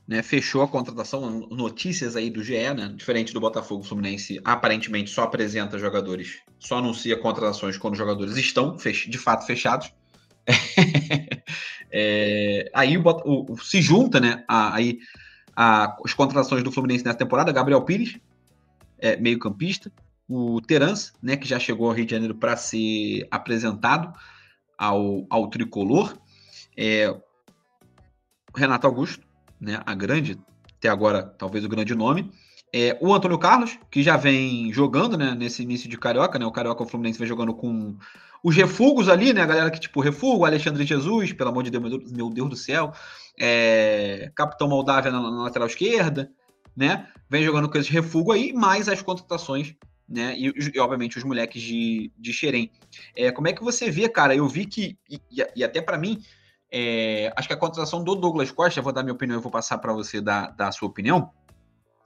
né, fechou a contratação, notícias aí do GE, né, diferente do Botafogo, o Fluminense aparentemente só apresenta jogadores, só anuncia contratações quando os jogadores estão de fato fechados. é, aí o, o, se junta, né, a, aí a, as contratações do Fluminense nessa temporada, Gabriel Pires, é, meio campista, o Terans, né, que já chegou ao Rio de Janeiro para ser apresentado ao, ao tricolor, é, Renato Augusto, né, a grande, até agora talvez o grande nome, é, o Antônio Carlos, que já vem jogando né, nesse início de Carioca, né, o Carioca o Fluminense vem jogando com os refugos ali, né, a galera que tipo refugo, Alexandre Jesus, pelo amor de Deus, meu Deus, do céu, é, Capitão Moldávia na, na lateral esquerda, né, vem jogando com esse refugo aí, mais as contratações né? E, e, obviamente os moleques de, de Xerém. É, como é que você vê, cara? Eu vi que, e, e até para mim, é, acho que a contratação do Douglas Costa, vou dar minha opinião e vou passar para você dar, dar a sua opinião,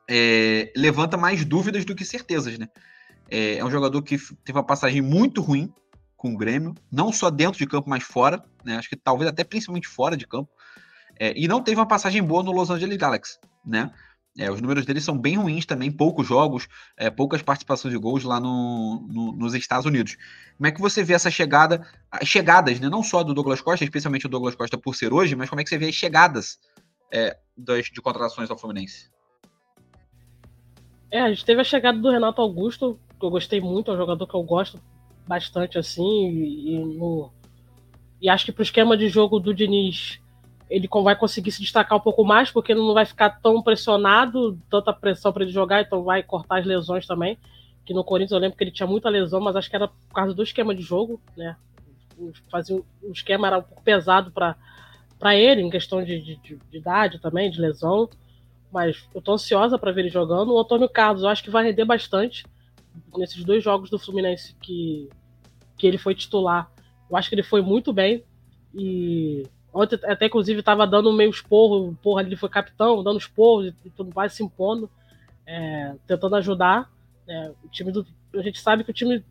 é, levanta mais dúvidas do que certezas, né? É, é, um jogador que teve uma passagem muito ruim com o Grêmio, não só dentro de campo, mas fora, né? Acho que talvez até principalmente fora de campo. É, e não teve uma passagem boa no Los Angeles Galaxy, né? É, os números dele são bem ruins também, poucos jogos, é, poucas participações de gols lá no, no, nos Estados Unidos. Como é que você vê essa chegada, as chegadas, né, não só do Douglas Costa, especialmente o Douglas Costa por ser hoje, mas como é que você vê as chegadas é, das, de contratações ao Fluminense? É, a gente teve a chegada do Renato Augusto, que eu gostei muito, é um jogador que eu gosto bastante assim, e, e, no, e acho que para o esquema de jogo do Diniz ele vai conseguir se destacar um pouco mais, porque ele não vai ficar tão pressionado, tanta pressão para ele jogar, então vai cortar as lesões também. Que no Corinthians eu lembro que ele tinha muita lesão, mas acho que era por causa do esquema de jogo, né? Fazia, o esquema era um pouco pesado para ele, em questão de, de, de, idade também, de lesão. Mas eu tô ansiosa para ver ele jogando. O Antônio Carlos, eu acho que vai render bastante nesses dois jogos do Fluminense que, que ele foi titular. Eu acho que ele foi muito bem. E Ontem, até inclusive, estava dando meio esporro, porra, ele foi capitão, dando esporro e tudo mais, se impondo, é, tentando ajudar. É, o time do, a gente sabe que o time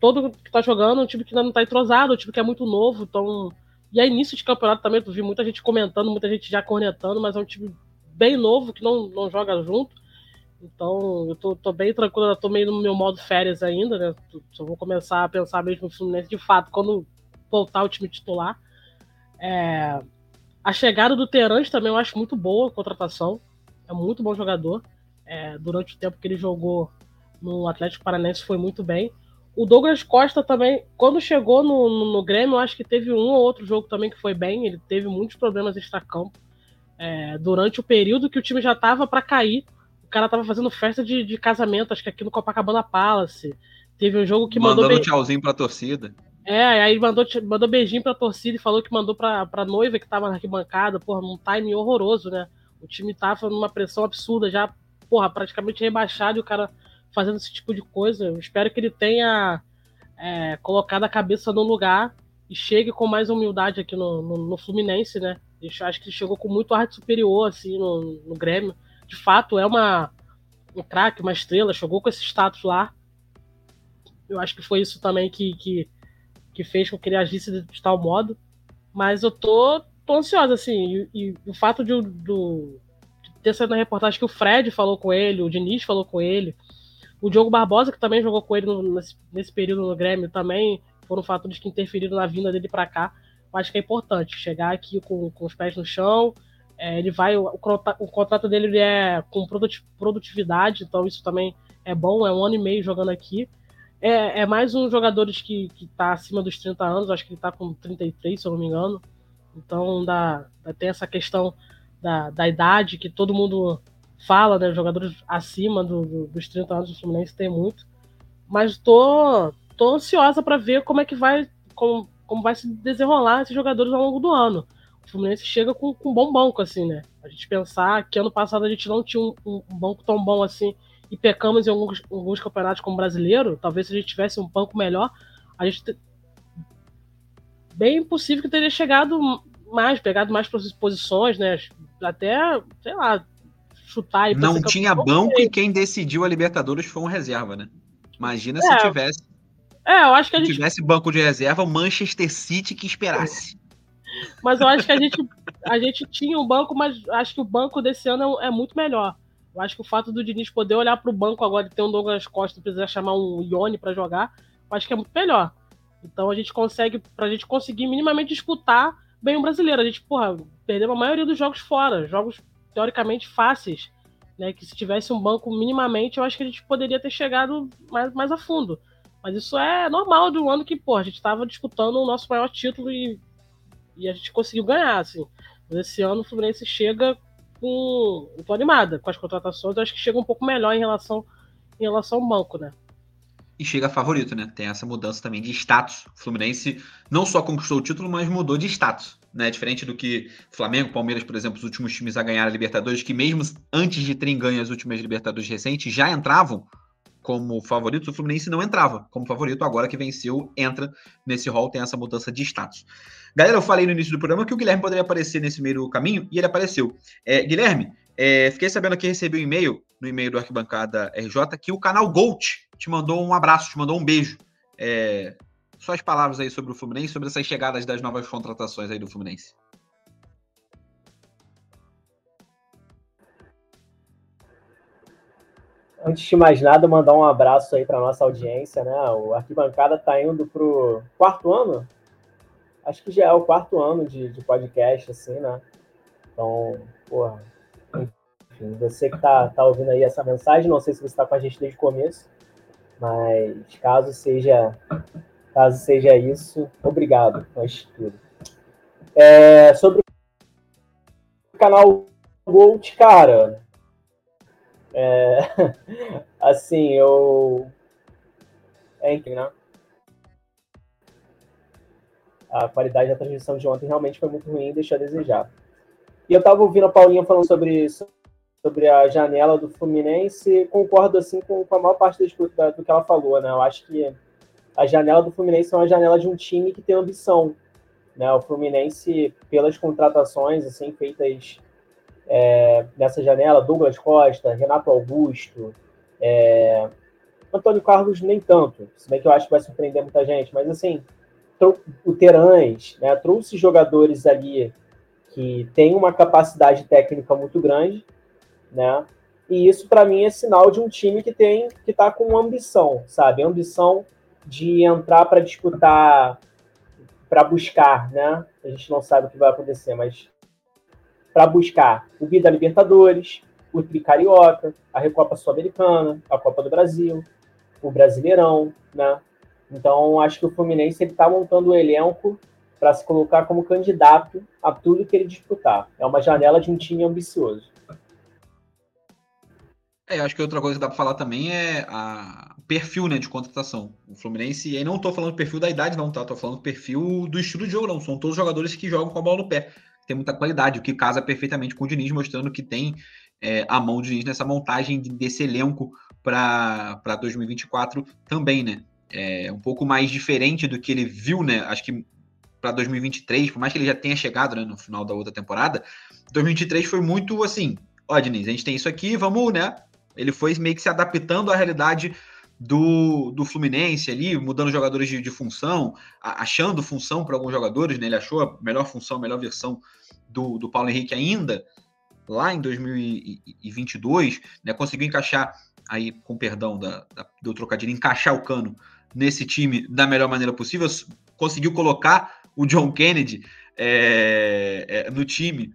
todo que está jogando é um time que ainda não está entrosado, um time que é muito novo, então. E aí, início de campeonato também, tu vi muita gente comentando, muita gente já cornetando, mas é um time bem novo que não, não joga junto. Então, eu tô, tô bem tranquilo, tô meio no meu modo férias ainda, né? Só vou começar a pensar mesmo no Fluminense de fato quando voltar o time titular. É, a chegada do Terãs também eu acho muito boa a contratação. É muito bom jogador. É, durante o tempo que ele jogou no Atlético Paranense foi muito bem. O Douglas Costa também, quando chegou no, no, no, Grêmio, eu acho que teve um ou outro jogo também que foi bem. Ele teve muitos problemas extra-campo. É, durante o período que o time já estava para cair, cara estava fazendo festa de, de, casamento, acho que aqui no Copacabana Palace. Teve um jogo que Mandando mandou. Mandando tchauzinho pra torcida. É, aí mandou, mandou beijinho pra torcida e falou que mandou pra, pra noiva que tava na arquibancada, porra, num time horroroso, né? O time tava numa pressão absurda, já, porra, praticamente rebaixado e o cara fazendo esse tipo de coisa. Eu espero que ele tenha é, colocado a cabeça no lugar e chegue com mais humildade aqui no, no, no Fluminense, né? Eu acho que ele chegou com muito arte superior, assim, no, no Grêmio. De fato, é uma, um craque, uma estrela, chegou com esse status lá. Eu acho que foi isso também que, que que fez com que ele agisse de tal modo. Mas eu tô, tô ansiosa, assim. E, e o fato de, do, de ter saído na reportagem que o Fred falou com ele, o Diniz falou com ele, o Diogo Barbosa, que também jogou com ele no, nesse, nesse, período no Grêmio, também foram fatores que interferiram na vinda dele para cá. Eu acho que é importante chegar aqui com, com os pés no chão. É, ele vai, o, o, contrato dele é com produtividade, então isso também é bom. É um ano e meio jogando aqui. É, é mais um jogador que, que tá acima dos 30 anos, acho que ele tá com 33, se eu não me engano. Então dá, tem essa questão da, da idade que todo mundo fala, né? Jogadores acima do, do, dos 30 anos do Fluminense tem muito. Mas tô, tô ansiosa para ver como é que vai. Como, como vai se desenrolar esses jogadores ao longo do ano. O Fluminense chega com, com um bom banco, assim, né? A gente pensar que ano passado a gente não tinha um, um banco tão bom assim e pecamos em alguns, alguns campeonatos como brasileiro, talvez se a gente tivesse um banco melhor, a gente bem possível que teria chegado mais, pegado mais posições, né? Até, sei lá, chutar e Não tinha banco e quem decidiu a Libertadores foi um reserva, né? Imagina é, se tivesse. É, eu acho que a gente. tivesse banco de reserva, o Manchester City que esperasse. Mas eu acho que a gente, a gente tinha um banco, mas acho que o banco desse ano é, muito melhor. Eu acho que o fato do Diniz poder olhar para o banco agora e ter um Douglas Costa e precisar chamar um Ione para jogar, eu acho que é muito melhor. Então a gente consegue, para a gente conseguir minimamente disputar bem o brasileiro. A gente, porra, perdeu a maioria dos jogos fora, jogos teoricamente fáceis, né? Que se tivesse um banco minimamente, eu acho que a gente poderia ter chegado mais, mais a fundo. Mas isso é normal de um ano que, pô, a gente estava disputando o nosso maior título e, e a gente conseguiu ganhar, assim. Mas esse ano o Fluminense chega com. Eu tô animada com as contratações, eu acho que chega um pouco melhor em relação, em relação ao banco, né? E chega favorito, né? Tem essa mudança também de status. O Fluminense não só conquistou o título, mas mudou de status. Né, diferente do que Flamengo, Palmeiras, por exemplo, os últimos times a ganhar a Libertadores, que mesmo antes de terem ganho as últimas Libertadores recentes, já entravam como favorito, o Fluminense não entrava como favorito, agora que venceu, entra nesse rol, tem essa mudança de status. Galera, eu falei no início do programa que o Guilherme poderia aparecer nesse meio caminho e ele apareceu. É, Guilherme, é, fiquei sabendo que recebi um e-mail, no e-mail do Arquibancada RJ, que o canal Gold te mandou um abraço, te mandou um beijo. É, só as palavras aí sobre o Fluminense, sobre essas chegadas das novas contratações aí do Fluminense. Antes de mais nada, mandar um abraço aí para nossa audiência, né? O Arquibancada está indo para o quarto ano? Acho que já é o quarto ano de, de podcast, assim, né? Então, porra, enfim, você que está tá ouvindo aí essa mensagem, não sei se você está com a gente desde o começo, mas caso seja, caso seja isso, obrigado, de tudo. É, sobre o canal Gold, cara, é, assim, eu. É incrível, né? A qualidade da transmissão de ontem realmente foi muito ruim deixou a desejar. E eu estava ouvindo a Paulinha falando sobre, sobre a janela do Fluminense, concordo assim com, com a maior parte da, do que ela falou, né? Eu acho que a janela do Fluminense é uma janela de um time que tem ambição. Né? O Fluminense, pelas contratações assim feitas é, nessa janela, Douglas Costa, Renato Augusto, é, Antônio Carlos nem tanto, se bem que eu acho que vai surpreender muita gente, mas assim, o Terãs né, trouxe jogadores ali que têm uma capacidade técnica muito grande, né? E isso para mim é sinal de um time que tem que está com ambição, sabe? Ambição de entrar para disputar, para buscar, né? A gente não sabe o que vai acontecer, mas para buscar o Vida Libertadores, o Tricarioca, a Recopa Sul-Americana, a Copa do Brasil, o Brasileirão, né? Então, acho que o Fluminense está montando o um elenco para se colocar como candidato a tudo que ele disputar. É uma janela de um time ambicioso. É, acho que outra coisa que dá para falar também é a perfil né, de contratação. O Fluminense, e aí não estou falando perfil da idade, não, tá? Estou falando perfil do estilo de jogo, não. São todos jogadores que jogam com a bola no pé tem muita qualidade, o que casa perfeitamente com o Diniz, mostrando que tem é, a mão do Diniz nessa montagem desse elenco para 2024 também, né? É um pouco mais diferente do que ele viu, né? Acho que para 2023, por mais que ele já tenha chegado né, no final da outra temporada, 2023 foi muito assim: ó, Diniz, a gente tem isso aqui, vamos, né? Ele foi meio que se adaptando à realidade do, do Fluminense ali, mudando jogadores de, de função, achando função para alguns jogadores, né? Ele achou a melhor função, a melhor versão do, do Paulo Henrique ainda lá em 2022, né? Conseguiu encaixar aí, com perdão da, da, do trocadilho, encaixar o cano nesse time da melhor maneira possível, conseguiu colocar o John Kennedy é, é, no time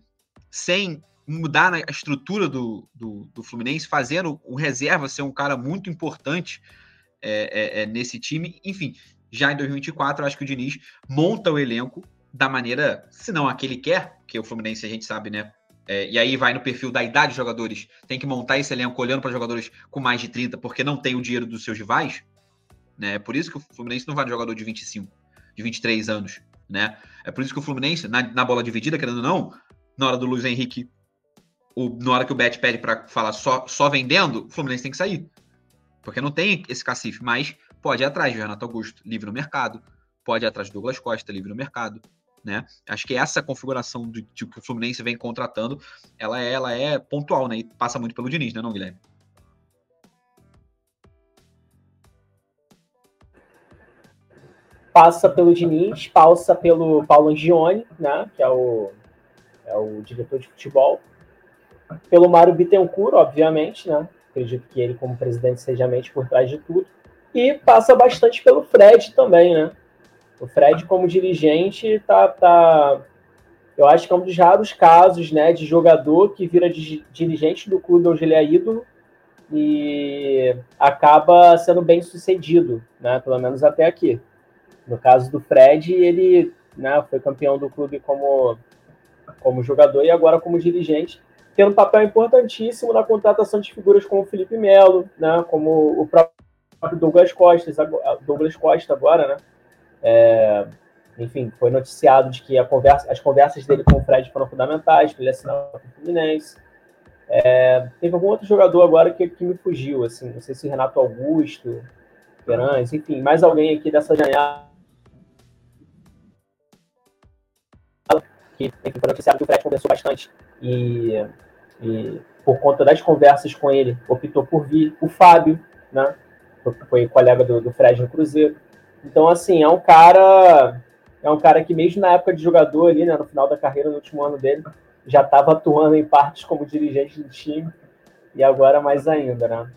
sem mudar a estrutura do, do, do, Fluminense, fazendo o reserva ser um cara muito importante é, é, é nesse time. Enfim, já em 2024, acho que o Diniz monta o elenco da maneira, se não a que ele quer, que o Fluminense a gente sabe, né? É, e aí vai no perfil da idade dos jogadores, tem que montar esse elenco olhando para jogadores com mais de 30, porque não tem o dinheiro dos seus rivais. Né? É por isso que o Fluminense não vai no jogador de 25, de 23 anos. Né? É por isso que o Fluminense, na, na bola dividida, querendo ou não, na hora do Luiz Henrique o, na hora que o Bet pede para falar só, só vendendo, o Fluminense tem que sair. Porque não tem esse cacife, mas pode ir atrás de Renato Augusto, livre no mercado, pode ir atrás do Douglas Costa, livre no mercado, né? Acho que essa configuração de que o Fluminense vem contratando, ela é, ela é pontual, né? E passa muito pelo Diniz, né, não, Guilherme? Passa pelo Diniz, passa pelo Paulo Angione, né? Que é o, é o diretor de futebol. Pelo Mário Bittencourt, obviamente, né? Acredito que ele, como presidente, seja mente por trás de tudo. E passa bastante pelo Fred também, né? O Fred, como dirigente, tá, tá. Eu acho que é um dos raros casos né, de jogador que vira dirigente do clube onde ele é ídolo e acaba sendo bem sucedido, né, pelo menos até aqui. No caso do Fred, ele né, foi campeão do clube como, como jogador e agora como dirigente, tendo um papel importantíssimo na contratação de figuras como o Felipe Melo, né, como o próprio Douglas Costa, Douglas Costa agora, né, é, enfim, foi noticiado de que conversa, as conversas dele com o Fred foram fundamentais para ele assinar o Fluminense. É, teve algum outro jogador agora que, que, me fugiu, assim, não sei se Renato Augusto, Perães, enfim, mais alguém aqui dessa janela que foi noticiado que o Fred conversou bastante e, e, por conta das conversas com ele optou por vir o Fábio, né? Foi colega do, do Fred no Cruzeiro. Então, assim, é um cara. É um cara que, mesmo na época de jogador ali, né, no final da carreira, no último ano dele, já estava atuando em partes como dirigente do time, e agora mais ainda, né?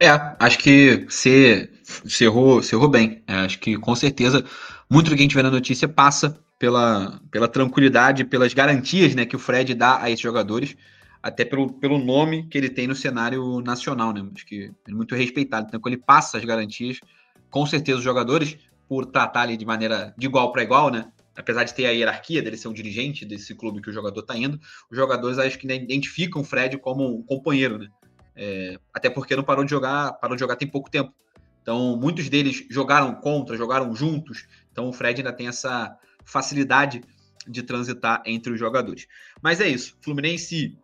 É, acho que você cerrou, cerrou bem. É, acho que com certeza muito do que a gente vê na notícia passa pela, pela tranquilidade, pelas garantias né, que o Fred dá a esses jogadores até pelo, pelo nome que ele tem no cenário nacional, né? Acho que ele é muito respeitado. Então, quando ele passa as garantias, com certeza os jogadores, por tratar ali de maneira de igual para igual, né? Apesar de ter a hierarquia dele ser um dirigente desse clube que o jogador está indo, os jogadores acho que identificam o Fred como um companheiro, né? É, até porque não parou de jogar, parou de jogar tem pouco tempo. Então, muitos deles jogaram contra, jogaram juntos. Então, o Fred ainda tem essa facilidade de transitar entre os jogadores. Mas é isso. Fluminense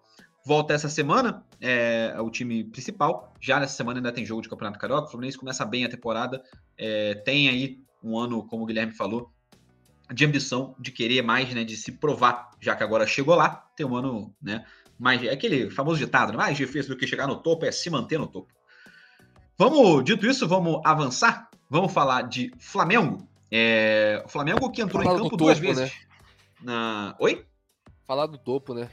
volta essa semana, é, é, o time principal. Já nessa semana ainda tem jogo de Campeonato Carioca. O Fluminense começa bem a temporada. É, tem aí um ano, como o Guilherme falou, de ambição, de querer mais, né? De se provar, já que agora chegou lá, tem um ano, né? Mais, é aquele famoso ditado, né? mais difícil do que chegar no topo é se manter no topo. Vamos, dito isso, vamos avançar. Vamos falar de Flamengo. É, o Flamengo que entrou Falar em campo topo, duas vezes. Né? Na... Oi? Falar do topo, né?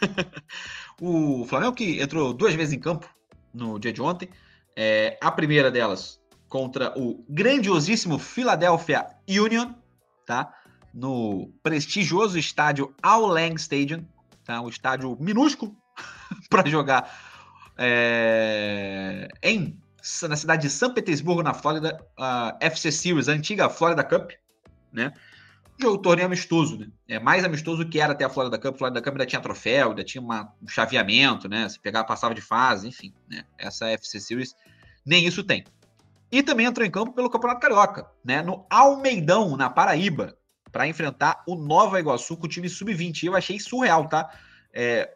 o Flamengo que entrou duas vezes em campo no dia de ontem. É, a primeira delas contra o grandiosíssimo Philadelphia Union, tá? No prestigioso estádio Lang Stadium, tá? Um estádio minúsculo para jogar é, em na cidade de São Petersburgo, na Flórida, a FC Series, a antiga Florida Cup, né? jogo torneio amistoso, né? É mais amistoso que era até a Florida Cup. A Florida Cup ainda tinha troféu, ainda tinha uma, um chaveamento, né? Se pegar, passava de fase, enfim, né? Essa FC Series nem isso tem. E também entrou em campo pelo Campeonato Carioca, né? No Almeidão, na Paraíba, para enfrentar o Nova Iguaçu com o time sub-20. Eu achei surreal, tá? É,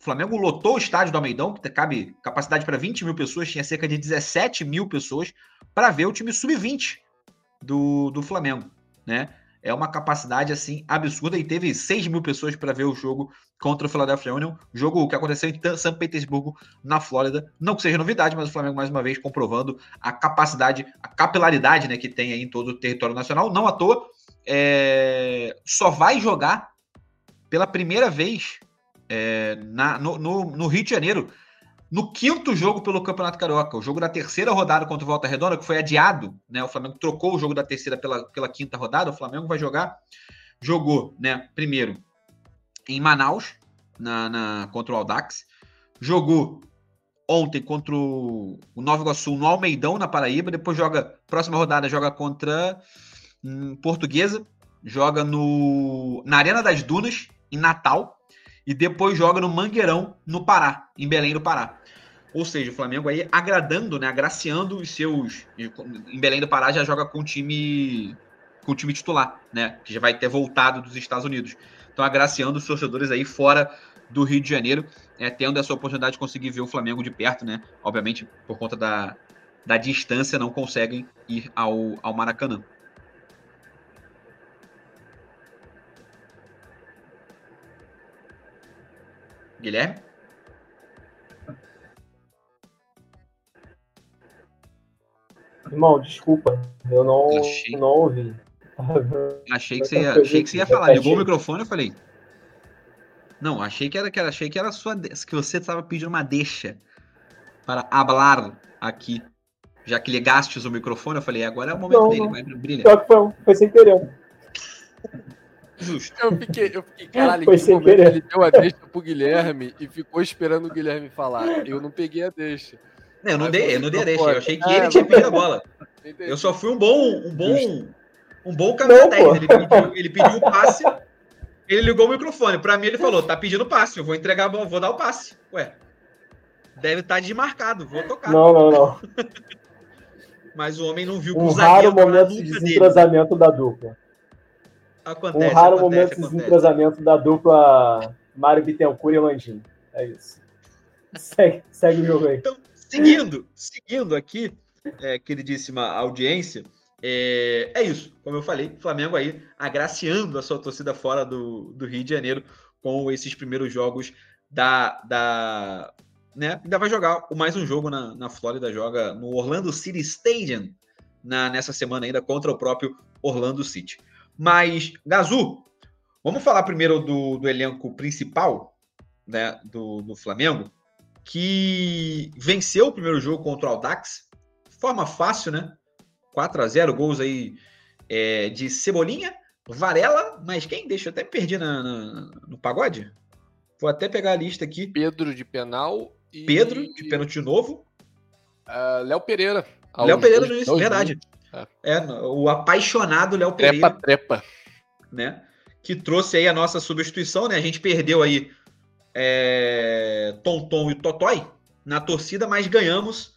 o Flamengo lotou o estádio do Almeidão, que cabe capacidade para 20 mil pessoas, tinha cerca de 17 mil pessoas para ver o time sub-20 do, do Flamengo, né? é uma capacidade assim absurda e teve 6 mil pessoas para ver o jogo contra o Philadelphia Union, jogo que aconteceu em São Petersburgo, na Flórida. Não que seja novidade, mas o Flamengo mais uma vez comprovando a capacidade, a capilaridade né, que tem em todo o território nacional. Não à toa, é... só vai jogar pela primeira vez é, na, no, no, no Rio de Janeiro no quinto jogo pelo Campeonato Carioca, o jogo da terceira rodada contra o Volta Redonda, que foi adiado, né? O Flamengo trocou o jogo da terceira pela, pela quinta rodada. O Flamengo vai jogar, jogou, né? Primeiro em Manaus, na, na contra o Aldax, jogou ontem contra o, o Nova Iguaçu no Almeidão, na Paraíba. Depois joga, próxima rodada, joga contra hum, Portuguesa, joga no, na Arena das Dunas, em Natal, e depois joga no Mangueirão, no Pará, em Belém do Pará. Ou seja, o Flamengo aí agradando, né, agraciando os seus. Em Belém do Pará já joga com o time com o time titular, né, que já vai ter voltado dos Estados Unidos. Então agraciando os torcedores aí fora do Rio de Janeiro, é, tendo essa oportunidade de conseguir ver o Flamengo de perto, né? Obviamente por conta da, da distância não conseguem ir ao, ao Maracanã. Guilherme? Irmão, desculpa, eu não, achei, não ouvi. Achei que, você ia, achei que você ia falar. Ligou o microfone, eu falei. Não, achei que era que era, achei que era sua que você estava pedindo uma deixa para falar aqui. Já que ligaste o microfone, eu falei, agora é o momento não, dele, vai brilha. Só que foi, foi sem querer. Justo. Eu fiquei, eu fiquei caralho, foi sem querer. ele deu a deixa pro Guilherme e ficou esperando o Guilherme falar. Eu não peguei a deixa. Não, eu não dei, eu não dei a deixa. Eu achei que ele tinha pedido a bola. Eu só fui um bom, um bom, um bom camisa 10. Ele pediu, ele pediu o passe, ele ligou o microfone. Pra mim, ele falou: tá pedindo passe, eu vou entregar a bola, vou dar o passe. Ué, deve estar tá desmarcado, vou tocar. Não, não, não. Mas o homem não viu que um o raro momento de desentrosamento dele. da dupla. Acontece, um raro acontece, momento acontece. de desentrosamento da dupla Mário Bittencourt e Landim. É isso. Segue, segue o jogo aí. Então, seguindo, seguindo aqui, é, queridíssima audiência, é, é, isso. Como eu falei, Flamengo aí agraciando a sua torcida fora do, do Rio de Janeiro com esses primeiros jogos da. da né? Ainda vai jogar mais um jogo na, na Flórida, joga no Orlando City Stadium na, nessa semana ainda contra o próprio Orlando City. Mas, Gazu, vamos falar primeiro do, do elenco principal né, do, do Flamengo que venceu o primeiro jogo contra o Aldax, forma fácil, né? 4 a 0 gols aí é, de Cebolinha, Varela, mas quem? Deixa eu até perdi na, na, no pagode. Vou até pegar a lista aqui. Pedro de penal e... Pedro de pênalti novo. Uh, Léo Pereira. Léo Pereira no início, verdade. É. é. o apaixonado Léo Pereira. Trepa, trepa. Né? Que trouxe aí a nossa substituição, né? A gente perdeu aí é, Tonton e Totói na torcida, mas ganhamos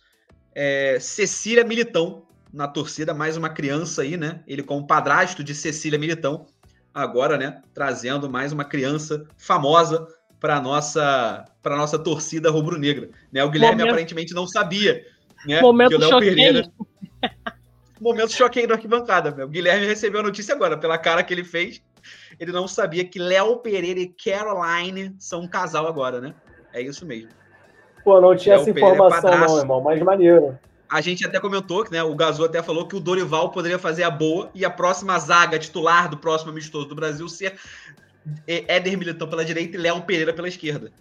é, Cecília Militão na torcida, mais uma criança aí, né? Ele como padrasto de Cecília Militão, agora, né? Trazendo mais uma criança famosa para nossa para nossa torcida rubro-negra. Né? O Guilherme Momento... aparentemente não sabia, né? Momento que o Léo Pereira. Momento choquei da arquibancada. Meu. O Guilherme recebeu a notícia agora, pela cara que ele fez ele não sabia que Léo Pereira e Caroline são um casal agora, né? É isso mesmo. Pô, não tinha Léo essa é informação, é não, irmão, mas maneiro. A gente até comentou que, né? O Gazou até falou que o Dorival poderia fazer a boa e a próxima zaga titular do próximo amistoso do Brasil ser Éder Militão pela direita e Léo Pereira pela esquerda.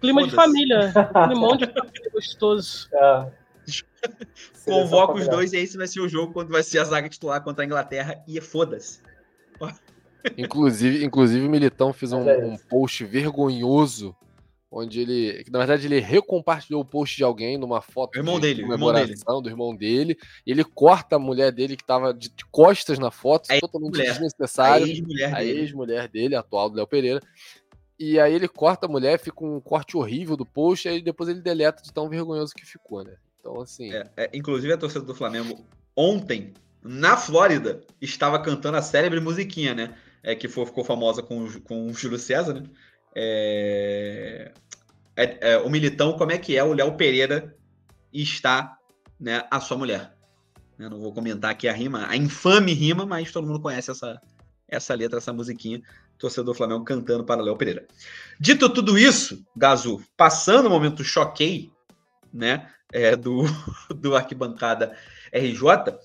Clima de família. Climão de família gostoso. É. Convoca os dois e esse vai ser o jogo quando vai ser a zaga titular contra a Inglaterra e foda-se. Inclusive, inclusive o Militão fez um, um, post vergonhoso onde ele, na verdade, ele recompartilhou o post de alguém numa foto o irmão de dele, comemoração irmão dele. do irmão dele. E ele corta a mulher dele que estava de, costas na foto, a totalmente mulher. desnecessário. A ex-mulher dele. dele, atual do Léo Pereira. E aí ele corta a mulher, fica um corte horrível do post, e aí depois ele deleta de tão vergonhoso que ficou, né? Então, assim. É, é, inclusive, a torcida do Flamengo ontem, na Flórida, estava cantando a célebre musiquinha, né? é, que foi, ficou famosa com, com o Júlio César, né? É, é, é, o Militão, como é que é o Léo Pereira está né, a sua mulher. Eu não vou comentar aqui a rima, a infame rima, mas todo mundo conhece essa, essa letra, essa musiquinha. Torcedor Flamengo cantando para Léo Pereira. Dito tudo isso, Gazu, passando o momento choquei, né, é, do, do arquibancada RJ,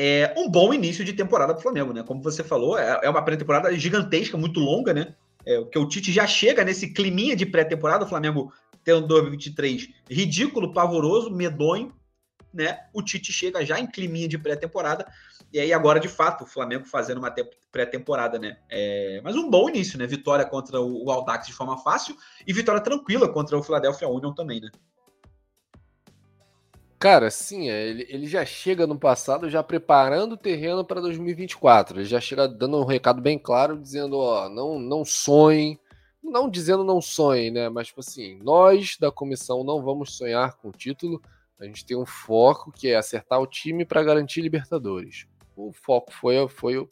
é um bom início de temporada para o Flamengo, né? Como você falou, é, é uma pré-temporada gigantesca, muito longa, né? É, que o Tite já chega nesse climinha de pré-temporada, o Flamengo tendo 2023 ridículo, pavoroso, medonho, né? O Tite chega já em climinha de pré-temporada, e aí agora, de fato, o Flamengo fazendo uma pré-temporada, né? É, mas um bom início, né? Vitória contra o, o Aldax de forma fácil e vitória tranquila contra o Philadelphia Union também, né? Cara, sim, é, ele, ele já chega no passado já preparando o terreno para 2024. Ele já chega dando um recado bem claro, dizendo, ó, não, não sonhem, não dizendo não sonhem, né? Mas, tipo assim, nós da comissão não vamos sonhar com o título. A gente tem um foco que é acertar o time para garantir Libertadores. O foco foi, foi o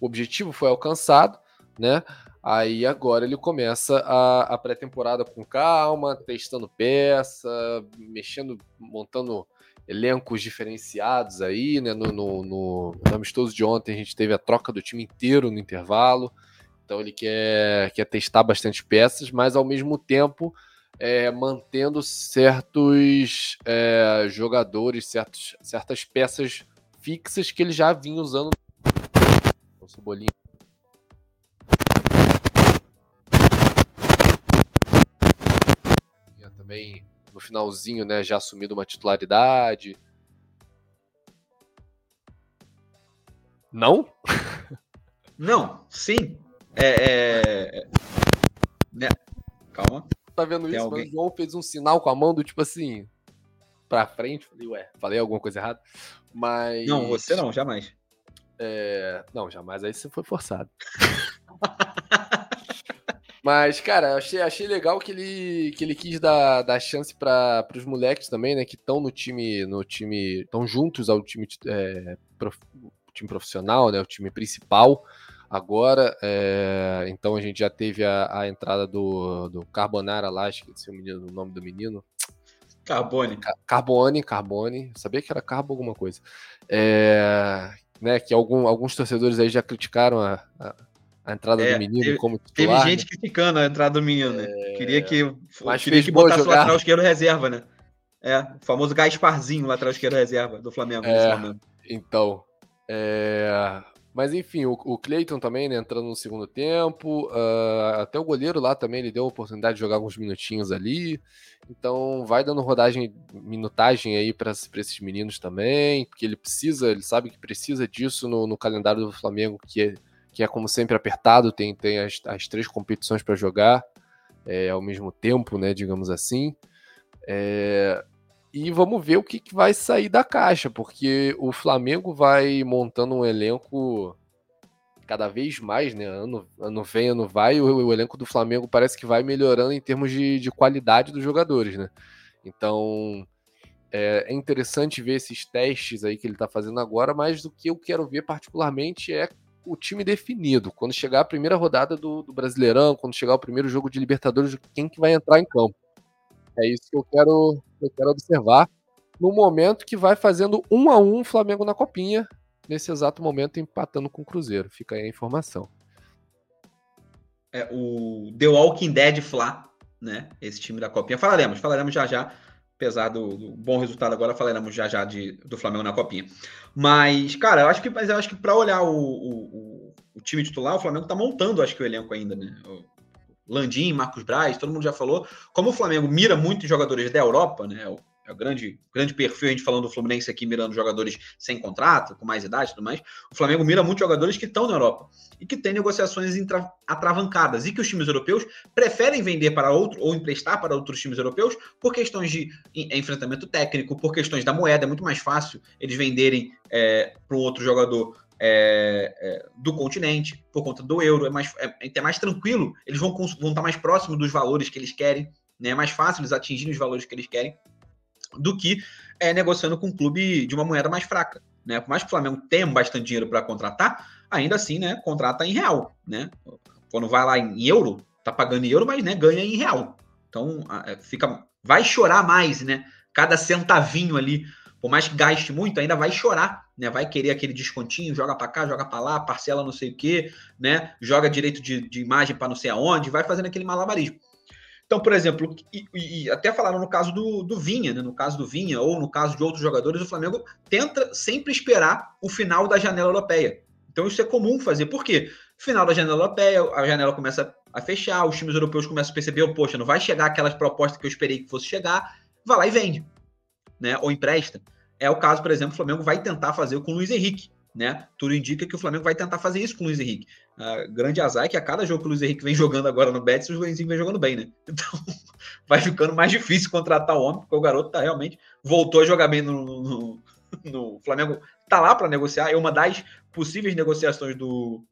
objetivo foi alcançado, né? Aí agora ele começa a, a pré-temporada com calma, testando peça, mexendo, montando elencos diferenciados aí, né? No, no, no, no amistoso de ontem a gente teve a troca do time inteiro no intervalo. Então ele quer, quer testar bastante peças, mas ao mesmo tempo é, mantendo certos é, jogadores, certos, certas peças fixas que ele já vinha usando. O Cebolinha. Também no finalzinho, né, já assumido uma titularidade. Não? Não, sim. É, é... Né? Calma tá vendo Tem isso, alguém... mas o João fez um sinal com a mão do tipo assim, pra frente. Falei, ué, falei alguma coisa errada. Mas. Não, você não, jamais. É... Não, jamais aí você foi forçado. Mas, cara, achei, achei legal que ele, que ele quis dar, dar chance para os moleques também, né? Que estão no time, no time. estão juntos ao time, é, prof, time profissional, né? O time principal agora. É, então a gente já teve a, a, entrada do, do Carbonara lá, esqueci o, menino, o nome do menino. Carbone. Carbone, Carbone. Sabia que era Carbo alguma coisa. É, né, que algum, alguns torcedores aí já criticaram a, a, a entrada é, do menino teve, como titular. Teve gente né? criticando a entrada do menino, né? É, queria que, mas queria que botasse jogar. o lateral esquerdo reserva, né? É, o famoso Gasparzinho, lateral esquerdo reserva do Flamengo é, Então, é, mas enfim, o, o Cleiton também, né, entrando no segundo tempo. Uh, até o goleiro lá também, ele deu a oportunidade de jogar alguns minutinhos ali. Então vai dando rodagem, minutagem aí para esses meninos também, porque ele precisa, ele sabe que precisa disso no, no calendário do Flamengo, que é, que é como sempre apertado, tem, tem as, as três competições para jogar é, ao mesmo tempo, né, digamos assim. É, e vamos ver o que, que, vai sair da caixa, porque o Flamengo vai montando um elenco cada vez mais, né? Ano, ano vem, ano vai, o, o elenco do Flamengo parece que vai melhorando em termos de, de qualidade dos jogadores, né? Então é, é, interessante ver esses testes aí que ele está fazendo agora, mas o que eu quero ver particularmente é o time definido. Quando chegar a primeira rodada do, do Brasileirão, quando chegar o primeiro jogo de Libertadores, quem que vai entrar em campo. É isso que eu quero, eu quero observar no momento que vai fazendo um a um Flamengo na copinha, nesse exato momento empatando com o Cruzeiro. Fica aí a informação. É o The Walking Dead Fla, né? Esse time da copinha. Falaremos, falaremos já já. Apesar do, do bom resultado agora, falaremos já já de, do Flamengo na copinha. Mas, cara, eu acho que, mas eu acho que para olhar o, o, o, time titular, o Flamengo tá montando, acho que o elenco ainda, né? Landim, Marcos Braz, todo mundo já falou. Como o Flamengo mira muito jogadores da Europa, né? É o grande, grande perfil, a gente falando do Fluminense aqui, mirando jogadores sem contrato, com mais idade e tudo mais. O Flamengo mira muitos jogadores que estão na Europa e que tem negociações atravancadas e que os times europeus preferem vender para outro ou emprestar para outros times europeus por questões de enfrentamento técnico, por questões da moeda. É muito mais fácil eles venderem é, para um outro jogador é, é, do continente, por conta do euro, é mais, é, é mais tranquilo, eles vão, vão estar mais próximos dos valores que eles querem, né? é mais fácil eles atingirem os valores que eles querem, do que é, negociando com um clube de uma moeda mais fraca. Né? Por mais que o Flamengo tenha bastante dinheiro para contratar, ainda assim, né, contrata em real. Né? Quando vai lá em euro, tá pagando em euro, mas né, ganha em real. Então é, fica, vai chorar mais, né? Cada centavinho ali por mais que gaste muito, ainda vai chorar, né? Vai querer aquele descontinho, joga para cá, joga para lá, parcela não sei o quê, né? Joga direito de, de imagem para não sei aonde, vai fazendo aquele malabarismo. Então, por exemplo, e, e, até falaram no caso do, do Vinha, né? no caso do Vinha, ou no caso de outros jogadores, o Flamengo tenta sempre esperar o final da janela europeia. Então, isso é comum fazer. Por quê? Final da janela europeia, a janela começa a fechar, os times europeus começam a perceber, poxa, não vai chegar aquelas propostas que eu esperei que fosse chegar, vai lá e vende né, ou empresta. É o caso, por exemplo, o Flamengo vai tentar fazer com o Luiz Henrique. Né? Tudo indica que o Flamengo vai tentar fazer isso com o Luiz Henrique. Uh, grande azar é que a cada jogo que o Luiz Henrique vem jogando agora no Betis, o Luiz Henrique vem jogando bem, né? Então vai ficando mais difícil contratar o homem, porque o garoto tá realmente voltou a jogar bem no, no, no Flamengo. Tá lá para negociar, é uma das possíveis negociações do,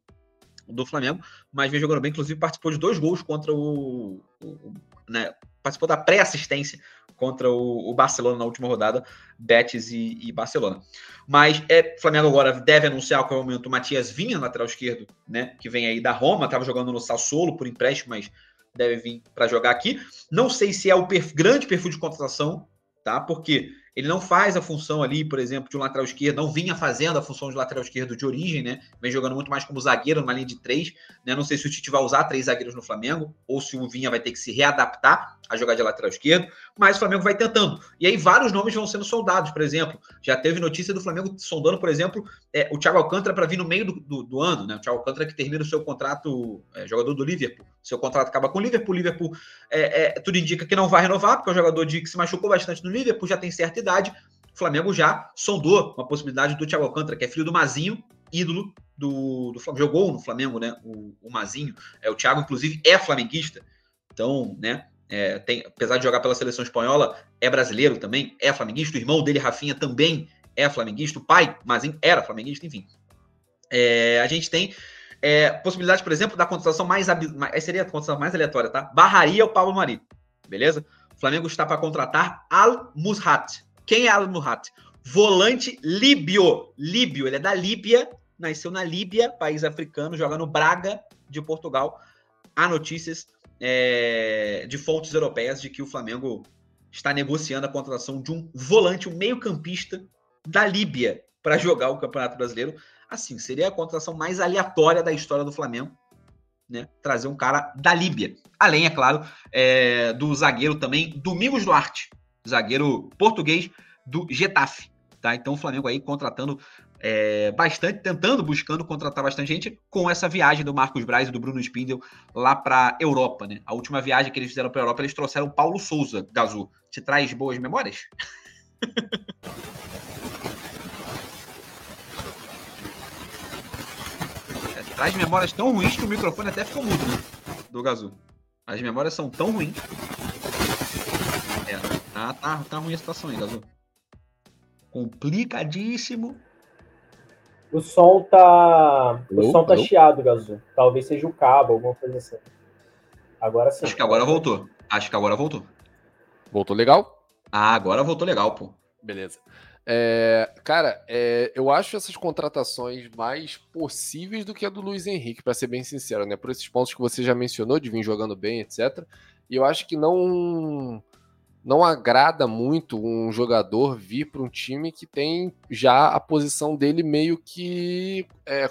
do Flamengo, mas vem jogando bem, inclusive participou de dois gols contra o, o né, participou da pré-assistência contra o, o, Barcelona na última rodada, Betis e, e Barcelona. Mas é, o Flamengo agora deve anunciar a qualquer momento o Matias Vinha, lateral esquerdo, né? Que vem aí da Roma, estava jogando no Sassuolo por empréstimo, mas deve vir para jogar aqui. Não sei se é o grande perfil de contratação, tá? Porque ele não faz a função ali, por exemplo, de um lateral esquerdo, não vinha fazendo a função de lateral esquerdo de origem, né? Vem jogando muito mais como zagueiro numa linha de três, né? Não sei se o Tite vai usar três zagueiros no Flamengo, ou se o Vinha vai ter que se readaptar a jogar de lateral esquerdo, mas o Flamengo vai tentando. E aí vários nomes vão sendo soldados, por exemplo. Já teve notícia do Flamengo sondando, por exemplo, é, o Thiago Alcântara para vir no meio do, do, do, ano, né? O Thiago Alcântara que termina o seu contrato, é, jogador do Liverpool. Seu contrato acaba com o Liverpool. O Liverpool, é, é, tudo indica que não vai renovar, porque é um jogador de, que se machucou bastante no Liverpool, já tem certa idade o Flamengo já sondou uma possibilidade do Thiago Alcântara, que é filho do Mazinho, ídolo do, do Flamengo. Jogou no Flamengo, né? O, o Mazinho. É, o Thiago, inclusive, é flamenguista. Então, né? É, tem, apesar de jogar pela seleção espanhola, é brasileiro também, é flamenguista. O irmão dele, Rafinha, também é flamenguista. O pai, Mazinho, era flamenguista, enfim. É, a gente tem é, possibilidade, por exemplo, da contratação mais, mais seria a contratação mais aleatória, tá? Barraria o Pablo Mari, beleza? O Flamengo está para contratar Al Mushat, quem é Al Muhat? Volante líbio. Líbio, ele é da Líbia, nasceu na Líbia, país africano, joga no Braga de Portugal. Há notícias é, de fontes europeias de que o Flamengo está negociando a contratação de um volante, um meio-campista da Líbia para jogar o Campeonato Brasileiro. Assim, seria a contratação mais aleatória da história do Flamengo, né? Trazer um cara da Líbia. Além, é claro, é, do zagueiro também, Domingos Duarte, zagueiro português do Getafe. Tá? Então o Flamengo aí contratando é, bastante, tentando, buscando contratar bastante gente com essa viagem do Marcos Braz e do Bruno Spindel lá para Europa, né? A última viagem que eles fizeram para Europa, eles trouxeram Paulo Souza, Gazu. Te traz boas memórias? é, traz memórias tão ruins que o microfone até ficou mudo, né? Do Gazu. As memórias são tão ruins Tá, tá, tá ruim a situação aí, Gazu. Complicadíssimo. O som tá. O som tá chiado, Gazu. Talvez seja o cabo, alguma coisa assim. Agora sim. Acho que agora voltou. Acho que agora voltou. Voltou legal? Ah, agora voltou legal, pô. Beleza. É, cara, é, eu acho essas contratações mais possíveis do que a do Luiz Henrique, para ser bem sincero, né? Por esses pontos que você já mencionou, de vir jogando bem, etc. E eu acho que não não agrada muito um jogador vir para um time que tem já a posição dele meio que é,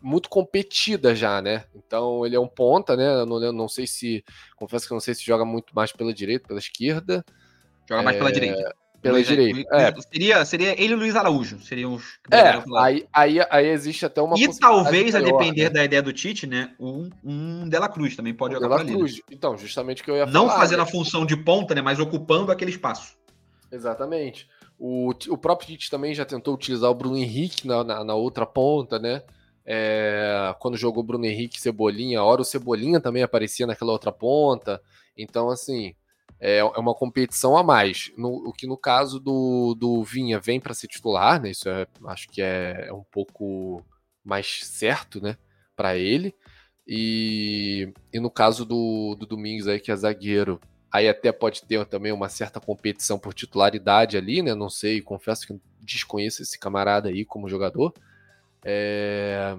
muito competida já, né? Então ele é um ponta, né? Não, não sei se. Confesso que eu não sei se joga muito mais pela direita, pela esquerda. Joga mais é, pela direita pela Luiz, direita. Luiz, é. Seria, seria ele e Luiz Araújo. Seriam os. É, aí, aí, aí existe até uma. E talvez, maior, a depender né? da ideia do Tite, né? Um, um Dela Cruz também pode jogar Dela Cruz. Ali? Então, justamente o que eu ia Não falar. Não fazendo né? a função de ponta, né? Mas ocupando aquele espaço. Exatamente. O, o próprio Tite também já tentou utilizar o Bruno Henrique na, na, na outra ponta, né? É, quando jogou Bruno Henrique Cebolinha, a hora o Cebolinha também aparecia naquela outra ponta. Então, assim, é, é uma competição a mais. No, o que no caso do, do Vinha vem para ser titular, né? Isso é, acho que é, é um pouco mais certo, né? Para ele. E, e no caso do, do Domingos aí, que é zagueiro, aí até pode ter também uma certa competição por titularidade ali, né? Não sei, confesso que desconheço esse camarada aí como jogador. É,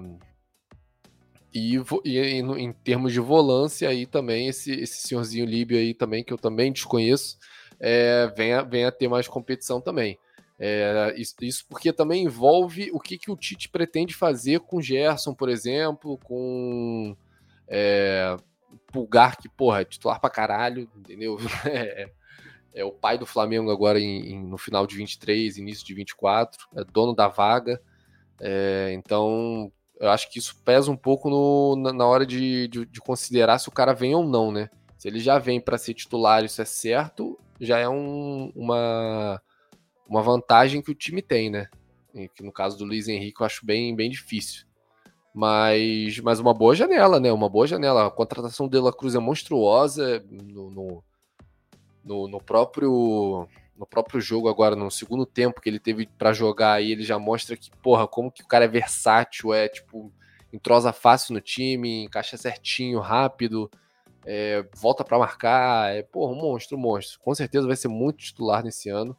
e, e em, em, termos de volância aí também, esse, esse senhorzinho Líbio aí também, que eu também desconheço, é, vem, a, ter mais competição também. É, isso, isso, porque também envolve o que, que o Tite pretende fazer com Gerson, por exemplo, com é, Pulgar, que, porra, é titular pra caralho, entendeu? É, é o pai do Flamengo agora em, em, no final de 23, início de 24, é dono da vaga. É, então, eu acho que isso pesa um pouco no, na, na, hora de, de, de, considerar se o cara vem ou não, né? Se ele já vem para ser titular, isso é certo, já é um, uma, uma vantagem que o time tem, né? E que no caso do Luiz Henrique eu acho bem, bem difícil. Mas, mas uma boa janela, né? Uma boa janela. A contratação dele Cruz é monstruosa no, no, no, no próprio no próprio jogo agora, no segundo tempo que ele teve para jogar aí, ele já mostra que, porra, como que o cara é versátil, é tipo, entrosa fácil no time, encaixa certinho, rápido. é, volta para marcar, é, porra, um monstro, um monstro. Com certeza vai ser muito titular nesse ano.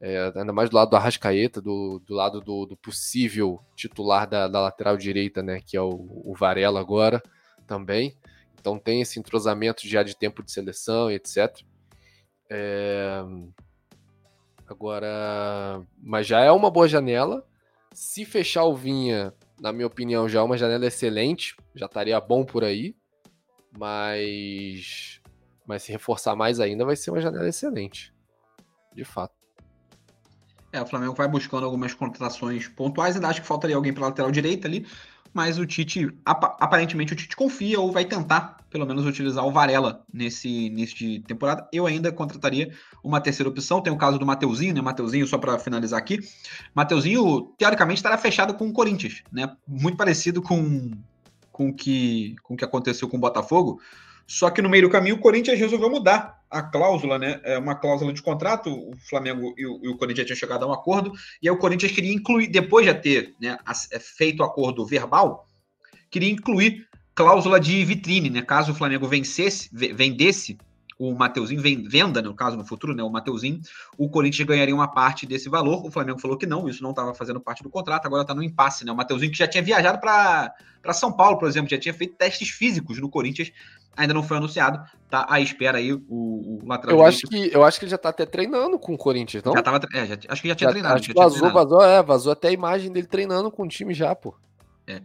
É, ainda mais do lado do Arrascaeta, do, do lado do, do possível titular da, da, lateral direita, né? Que é o, o, Varela agora também. Então tem esse entrosamento já de tempo de seleção e etc. É... Agora, mas já é uma boa janela. Se fechar o Vinha, na minha opinião, já é uma janela excelente, já estaria bom por aí. Mas, mas se reforçar mais ainda, vai ser uma janela excelente, de fato. É, o Flamengo vai buscando algumas contratações pontuais, ainda acho que faltaria alguém para lateral direita ali, mas o Tite, aparentemente o Tite confia ou vai tentar, pelo menos, utilizar o Varela nesse início de temporada. Eu ainda contrataria uma terceira opção, tem o caso do Mateuzinho, né, Mateuzinho, só para finalizar aqui, Mateuzinho, teoricamente, estará fechado com o Corinthians, né, muito parecido com, com que, com o que aconteceu com o Botafogo, só que no meio do caminho o Corinthians resolveu mudar a cláusula, né? É uma cláusula de contrato. O Flamengo e o, e o Corinthians tinham chegado a um acordo, e aí o Corinthians queria incluir, depois de ter né, é, feito o acordo verbal, queria incluir cláusula de vitrine, né? Caso o Flamengo vencesse, vendesse o Mateuzinho, venda, no caso, no futuro, né? O Mateuzinho, o Corinthians ganharia uma parte desse valor. O Flamengo falou que não, isso não estava fazendo parte do contrato, agora está no impasse, né? O Mateuzinho que já tinha viajado para São Paulo, por exemplo, já tinha feito testes físicos no Corinthians ainda não foi anunciado, tá à espera aí o, o lateral eu acho que Eu acho que ele já tá até treinando com o Corinthians, não? Já tava, é, já, acho que já tinha já, treinado. Que vazou, treinado. vazou, é, vazou até a imagem dele treinando com o time já, pô. É.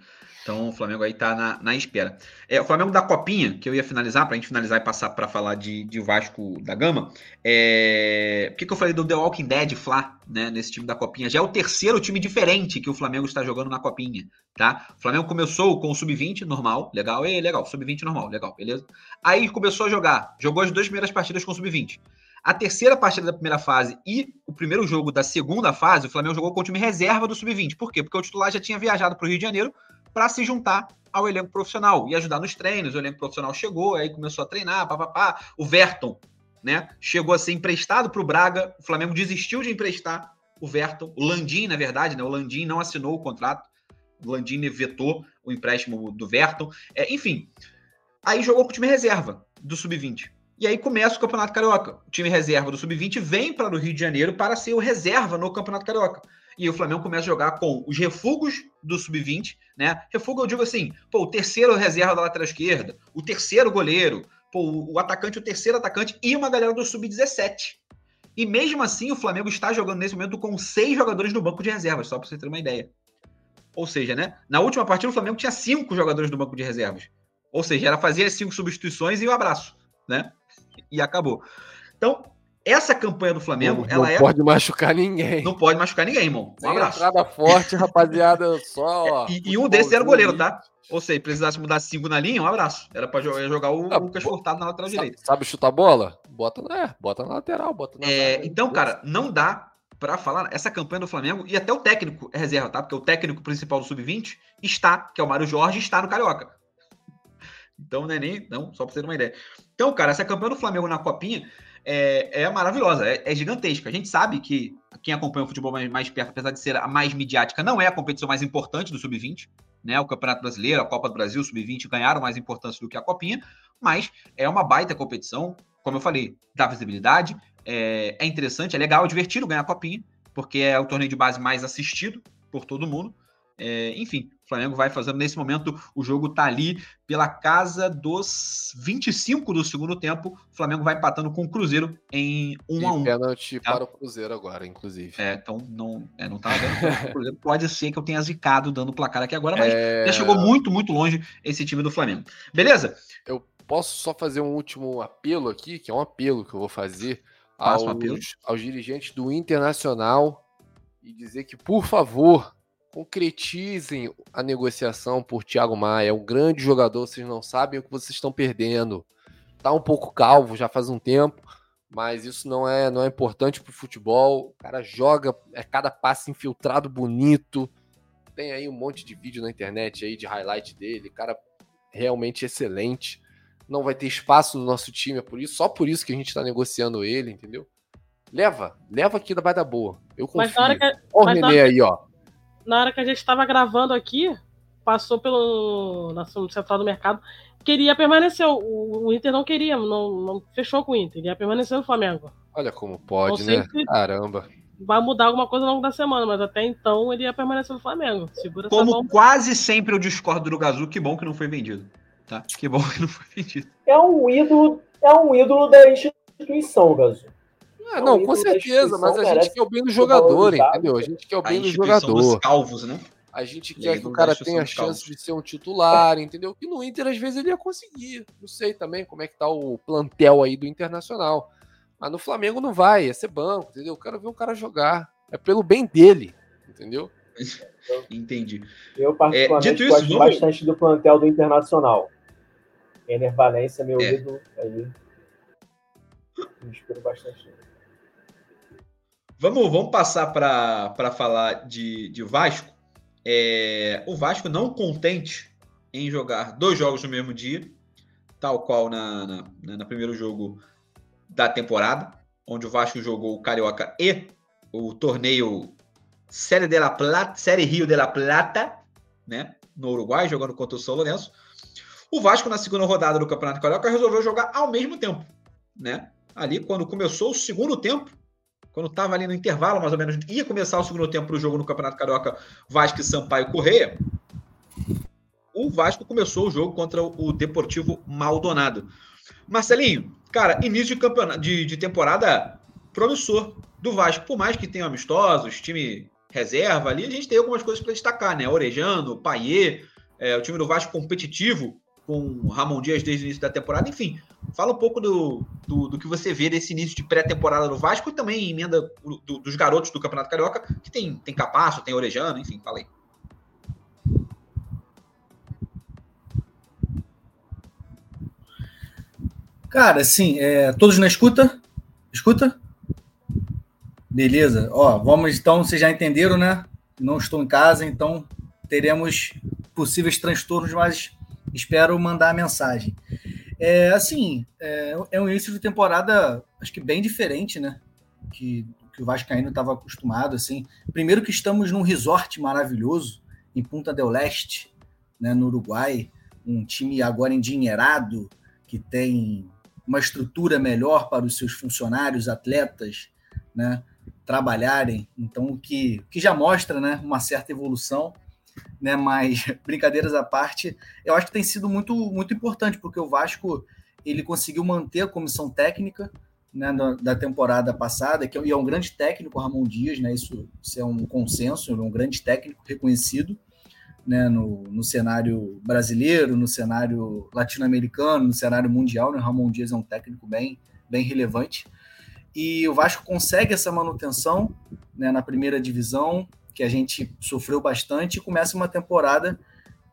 Então o Flamengo aí tá na, na espera. É, o Flamengo da Copinha, que eu ia finalizar, pra gente finalizar e passar para falar de, de Vasco da Gama. É... Por que, que eu falei do The Walking Dead Fla, né, nesse time da Copinha? Já é o terceiro time diferente que o Flamengo está jogando na Copinha, tá? O Flamengo começou com o Sub-20, normal, legal, e legal, Sub-20 normal, legal, beleza? Aí começou a jogar, jogou as duas primeiras partidas com o Sub-20. A terceira partida da primeira fase e o primeiro jogo da segunda fase, o Flamengo jogou com o time reserva do Sub-20. Por quê? Porque o titular já tinha viajado para o Rio de Janeiro para se juntar ao elenco profissional e ajudar nos treinos. O elenco profissional chegou, aí começou a treinar, papapá. O Verton, né, chegou a ser emprestado para o Braga. O Flamengo desistiu de emprestar o Verton. O Landim, na verdade, né, o Landim não assinou o contrato. O Landim vetou o empréstimo do Verton. É, enfim, aí jogou com o time reserva do Sub-20. E aí começa o Campeonato Carioca. O time reserva do Sub-20 vem para o Rio de Janeiro para ser o reserva no Campeonato Carioca e o Flamengo começa a jogar com os refugos do sub-20, né? Refugo eu digo assim, pô, o terceiro reserva da lateral esquerda, o terceiro goleiro, pô, o atacante, o terceiro atacante e uma galera do sub-17. E mesmo assim, o Flamengo está jogando nesse momento com seis jogadores no banco de reservas, só para você ter uma ideia. Ou seja, né? Na última partida, o Flamengo tinha cinco jogadores no banco de reservas. Ou seja, era fazer as cinco substituições e um abraço, né? E acabou. Então, essa campanha do Flamengo, não, ela não é. Não pode machucar ninguém. Não pode machucar ninguém, irmão. Um abraço. Entrada forte, rapaziada, só. e, e um desses era o goleiro, tá? Ou seja, precisasse mudar cinco na linha, um abraço. Era pra jogar, jogar o ah, Lucas Furtado na lateral sabe, direita. Sabe chutar bola? Bota, é, bota na lateral, bota na é, Então, cara, não dá para falar. Essa campanha do Flamengo, e até o técnico é reserva, tá? Porque o técnico principal do Sub-20 está, que é o Mário Jorge, está no Carioca. Então, não é nem. Não, só pra você ter uma ideia. Então, cara, essa campanha do Flamengo na Copinha é, é maravilhosa, é, é, gigantesca. A gente sabe que quem acompanha o futebol mais, mais perto, apesar de ser a mais midiática, não é a competição mais importante do Sub-20. Né, o Campeonato Brasileiro, a Copa do Brasil, o Sub-20 ganharam mais importância do que a Copinha, mas é uma baita competição, como eu falei, dá visibilidade, é, é interessante, é legal, é divertido ganhar a Copinha, porque é o torneio de base mais assistido por todo mundo. É, enfim, o Flamengo vai fazendo nesse momento, o jogo tá ali pela casa dos 25 do segundo tempo. O Flamengo vai empatando com o Cruzeiro em 1 a 1 pênalti tá? para o Cruzeiro agora, inclusive. É, então não, é, não tá vendo. Pode ser que eu tenha zicado dando o placar aqui agora, mas é... já chegou muito, muito longe esse time do Flamengo. Beleza? Eu posso só fazer um último apelo aqui, que é um apelo que eu vou fazer aos, um aos dirigentes do Internacional e dizer que, por favor, concretizem a negociação por Thiago Maia. É um grande jogador, vocês não sabem o que vocês estão perdendo. Tá um pouco calvo já faz um tempo, mas isso não é não é importante pro futebol. O cara joga, é cada passe infiltrado bonito. Tem aí um monte de vídeo na internet aí de highlight dele, cara realmente excelente. Não vai ter espaço no nosso time, é por isso, só por isso que a gente tá negociando ele, entendeu? Leva, leva aqui da vai da boa. Eu confio. Mas na hora que, Ó o aí, ó na hora que a gente estava gravando aqui, passou pelo na central do mercado, queria permanecer. O, o Inter não queria, não, não, fechou com o Inter, ia permanecer no Flamengo. Olha como pode, né? Caramba. Vai mudar alguma coisa ao longo da semana, mas até então ele ia permanecer no Flamengo. Segura Como quase sempre eu discordo do Gazu, que bom que não foi vendido. Tá? Que bom que não foi vendido. É um ídolo, é um ídolo da instituição, Gazu. É, não, com certeza, mas a gente quer o bem do jogador, entendeu? A gente quer o bem do jogador. Dos calvos, né? A gente quer que o cara tenha a chance de ser um titular, entendeu? Que no Inter, às vezes, ele ia conseguir. Não sei também como é que tá o plantel aí do Internacional. Mas no Flamengo não vai, ia ser banco, entendeu? Eu quero ver o cara jogar. É pelo bem dele, entendeu? Entendi. Eu, particularmente, é, dito gosto vamos... bastante do plantel do Internacional. Ener Valência, meu é. ídolo, aí. Me inspiro bastante. Vamos, vamos passar para falar de, de Vasco. É, o Vasco não contente em jogar dois jogos no mesmo dia, tal qual na, na, na primeiro jogo da temporada, onde o Vasco jogou o Carioca e o torneio Série de la Plata, Série Rio de la Plata, né, no Uruguai, jogando contra o São Lourenço. O Vasco, na segunda rodada do Campeonato Carioca, resolveu jogar ao mesmo tempo, né? Ali, quando começou o segundo tempo, quando estava ali no intervalo, mais ou menos, ia começar o segundo tempo para o jogo no Campeonato Carioca, Vasco e Sampaio Correia, o Vasco começou o jogo contra o Deportivo Maldonado. Marcelinho, cara, início de, campeonato, de, de temporada promissor do Vasco, por mais que tenha amistosos, time reserva ali, a gente tem algumas coisas para destacar, né? Orejano, Paier, é, o time do Vasco competitivo, com Ramon Dias desde o início da temporada, enfim. Fala um pouco do, do, do que você vê desse início de pré-temporada do Vasco e também emenda do, dos garotos do Campeonato Carioca, que tem, tem Capasso, tem Orejano, enfim, fala aí. Cara, assim, é, todos na escuta? Escuta? Beleza. Ó, vamos então, vocês já entenderam, né? Não estou em casa, então teremos possíveis transtornos, mas espero mandar a mensagem. É, assim, é, é um início de temporada, acho que bem diferente, né? Que, que o Vascaíno estava acostumado, assim. Primeiro que estamos num resort maravilhoso, em Punta del Leste, né, no Uruguai, um time agora endinheirado, que tem uma estrutura melhor para os seus funcionários, atletas, né, trabalharem. Então, que, que já mostra né, uma certa evolução né? Mas brincadeiras à parte, eu acho que tem sido muito, muito importante, porque o Vasco ele conseguiu manter a comissão técnica né, da, temporada passada, que é, é um grande técnico, Ramon Dias, né? Isso, isso é um consenso, é um grande técnico reconhecido. Né, no, no cenário brasileiro, no cenário latino-americano, no cenário mundial. Né, Ramon Dias é um técnico bem, bem relevante. E o Vasco consegue essa manutenção né, na primeira divisão, que a gente sofreu bastante, e começa uma temporada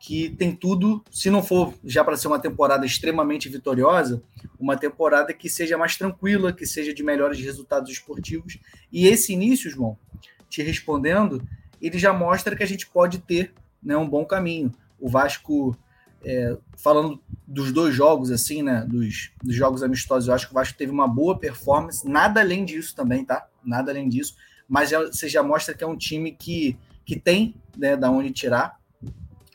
que tem tudo, se não for já para ser uma temporada extremamente vitoriosa, uma temporada que seja mais tranquila, que seja de melhores resultados esportivos. E esse início, João, te respondendo, ele já mostra que a gente pode ter né, um bom caminho. O Vasco, é, falando dos dois jogos, assim, né, dos, dos jogos amistosos, eu acho que o Vasco teve uma boa performance, nada além disso também, tá? Nada além disso mas já, você já mostra que é um time que, que tem né, da onde tirar.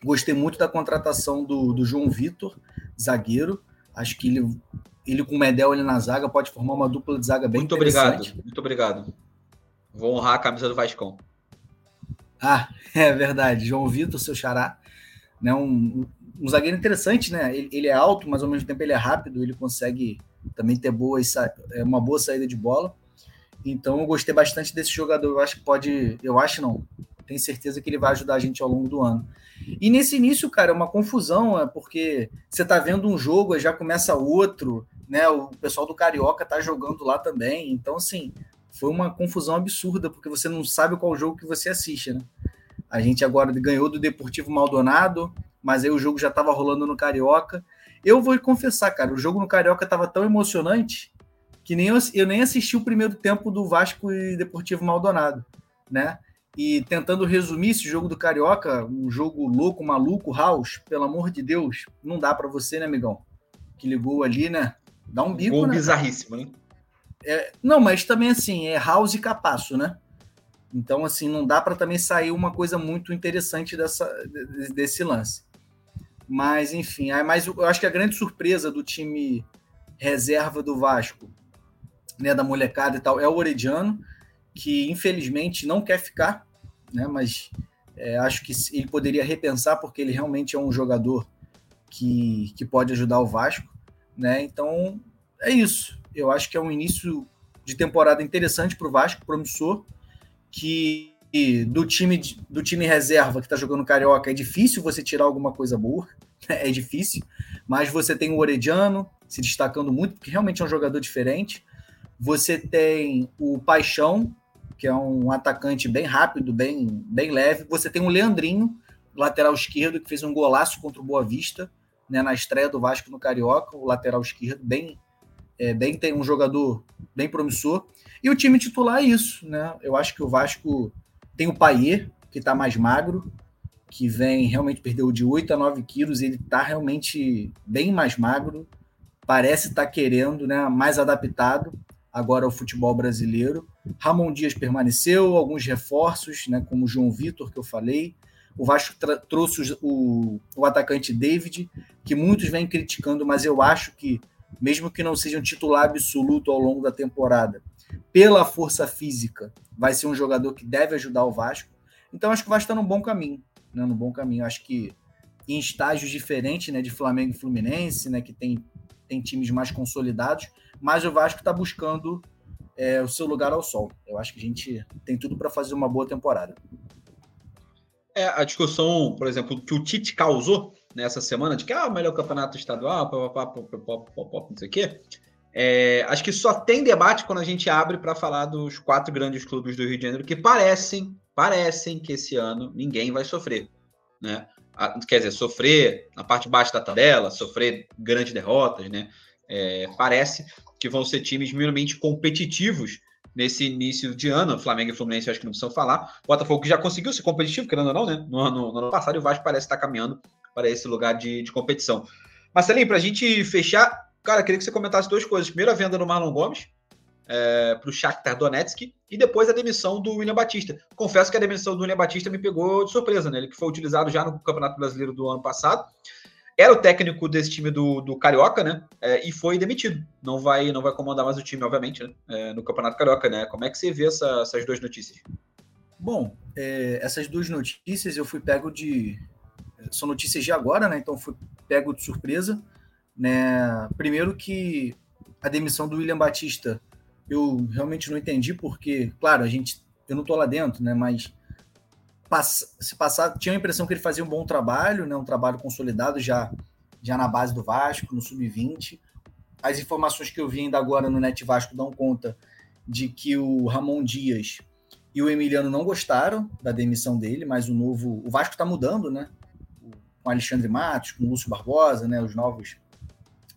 Gostei muito da contratação do, do João Vitor, zagueiro. Acho que ele, ele com o Medel ali na zaga pode formar uma dupla de zaga bem Muito obrigado, muito obrigado. Vou honrar a camisa do Vascão. Ah, é verdade. João Vitor, seu xará, né, um, um zagueiro interessante, né? Ele, ele, é alto, mas ao mesmo tempo ele é rápido, ele consegue também ter boa, é, uma boa saída de bola. Então eu gostei bastante desse jogador. Eu acho que pode. Eu acho não. Tenho certeza que ele vai ajudar a gente ao longo do ano. E nesse início, cara, é uma confusão, é porque você tá vendo um jogo, já começa outro, né? O pessoal do Carioca tá jogando lá também. Então, assim, foi uma confusão absurda, porque você não sabe qual jogo que você assiste, né? A gente agora ganhou do Deportivo Maldonado, mas aí o jogo já estava rolando no Carioca. Eu vou confessar, cara, o jogo no Carioca estava tão emocionante que nem eu, eu nem assisti o primeiro tempo do Vasco e Deportivo Maldonado, né? E tentando resumir esse jogo do Carioca, um jogo louco, maluco, House, pelo amor de Deus, não dá para você, né, amigão? Que ligou ali, né? Dá um bico, Gol né? bizarríssimo, né? É, não, mas também assim, é House e Capasso, né? Então, assim, não dá para também sair uma coisa muito interessante dessa, desse lance. Mas, enfim, mas eu acho que a grande surpresa do time reserva do Vasco, né, da molecada e tal, é o Orediano, que infelizmente não quer ficar, né, mas é, acho que ele poderia repensar, porque ele realmente é um jogador que, que pode ajudar o Vasco. Né? Então, é isso. Eu acho que é um início de temporada interessante para o Vasco, promissor, que do time, do time reserva que está jogando Carioca é difícil você tirar alguma coisa boa, é difícil, mas você tem o Orediano se destacando muito, porque realmente é um jogador diferente. Você tem o Paixão, que é um atacante bem rápido, bem, bem leve. Você tem o Leandrinho, lateral esquerdo, que fez um golaço contra o Boa Vista, né, na estreia do Vasco no Carioca, o lateral esquerdo, bem, é, bem tem um jogador bem promissor. E o time titular é isso, né? Eu acho que o Vasco tem o Paier, que está mais magro, que vem realmente perdeu de 8 a 9 quilos, ele está realmente bem mais magro, parece estar tá querendo, né, mais adaptado agora ao futebol brasileiro. Ramon Dias permaneceu, alguns reforços, né, como o João Vitor, que eu falei. O Vasco trouxe o, o atacante David, que muitos vêm criticando, mas eu acho que, mesmo que não seja um titular absoluto ao longo da temporada, pela força física, vai ser um jogador que deve ajudar o Vasco. Então acho que o Vasco está num bom caminho, né? Bom caminho. Acho que em estágios diferentes, né, de Flamengo e Fluminense, né, que tem, tem times mais consolidados, mas o Vasco está buscando é, o seu lugar ao sol. Eu acho que a gente tem tudo para fazer uma boa temporada. É, a discussão, por exemplo, que o Tite causou nessa semana, de que ah, o melhor campeonato estadual, não sei o quê, é, acho que só tem debate quando a gente abre para falar dos quatro grandes clubes do Rio de Janeiro que parecem, parecem que esse ano ninguém vai sofrer, né? Quer dizer, sofrer na parte de baixo da tabela, sofrer grandes derrotas, né? É, parece que vão ser times minimamente competitivos nesse início de ano. Flamengo e Fluminense acho que não precisam falar. Botafogo já conseguiu ser competitivo, querendo ou não, né? No ano, no ano passado, e o Vasco parece estar caminhando para esse lugar de, de competição. Marcelinho, para a gente fechar, Cara, queria que você comentasse duas coisas. Primeiro, a venda do Marlon Gomes é, para o Shakhtar Donetsk e depois a demissão do William Batista. Confesso que a demissão do William Batista me pegou de surpresa, né? Ele que foi utilizado já no Campeonato Brasileiro do ano passado. Era o técnico desse time do, do Carioca, né? É, e foi demitido. Não vai, não vai comandar mais o time, obviamente, né? É, no Campeonato Carioca, né? Como é que você vê essa, essas duas notícias? Bom, é, essas duas notícias eu fui pego de. São notícias de agora, né? Então fui pego de surpresa. Né? Primeiro que a demissão do William Batista eu realmente não entendi porque, claro, a gente, eu não estou lá dentro, né? Mas se passar, tinha a impressão que ele fazia um bom trabalho, né? Um trabalho consolidado já, já na base do Vasco, no sub-20. As informações que eu vi ainda agora no Net Vasco dão conta de que o Ramon Dias e o Emiliano não gostaram da demissão dele, mas o novo, o Vasco está mudando, né? Com Alexandre Matos, com o Lúcio Barbosa, né? Os novos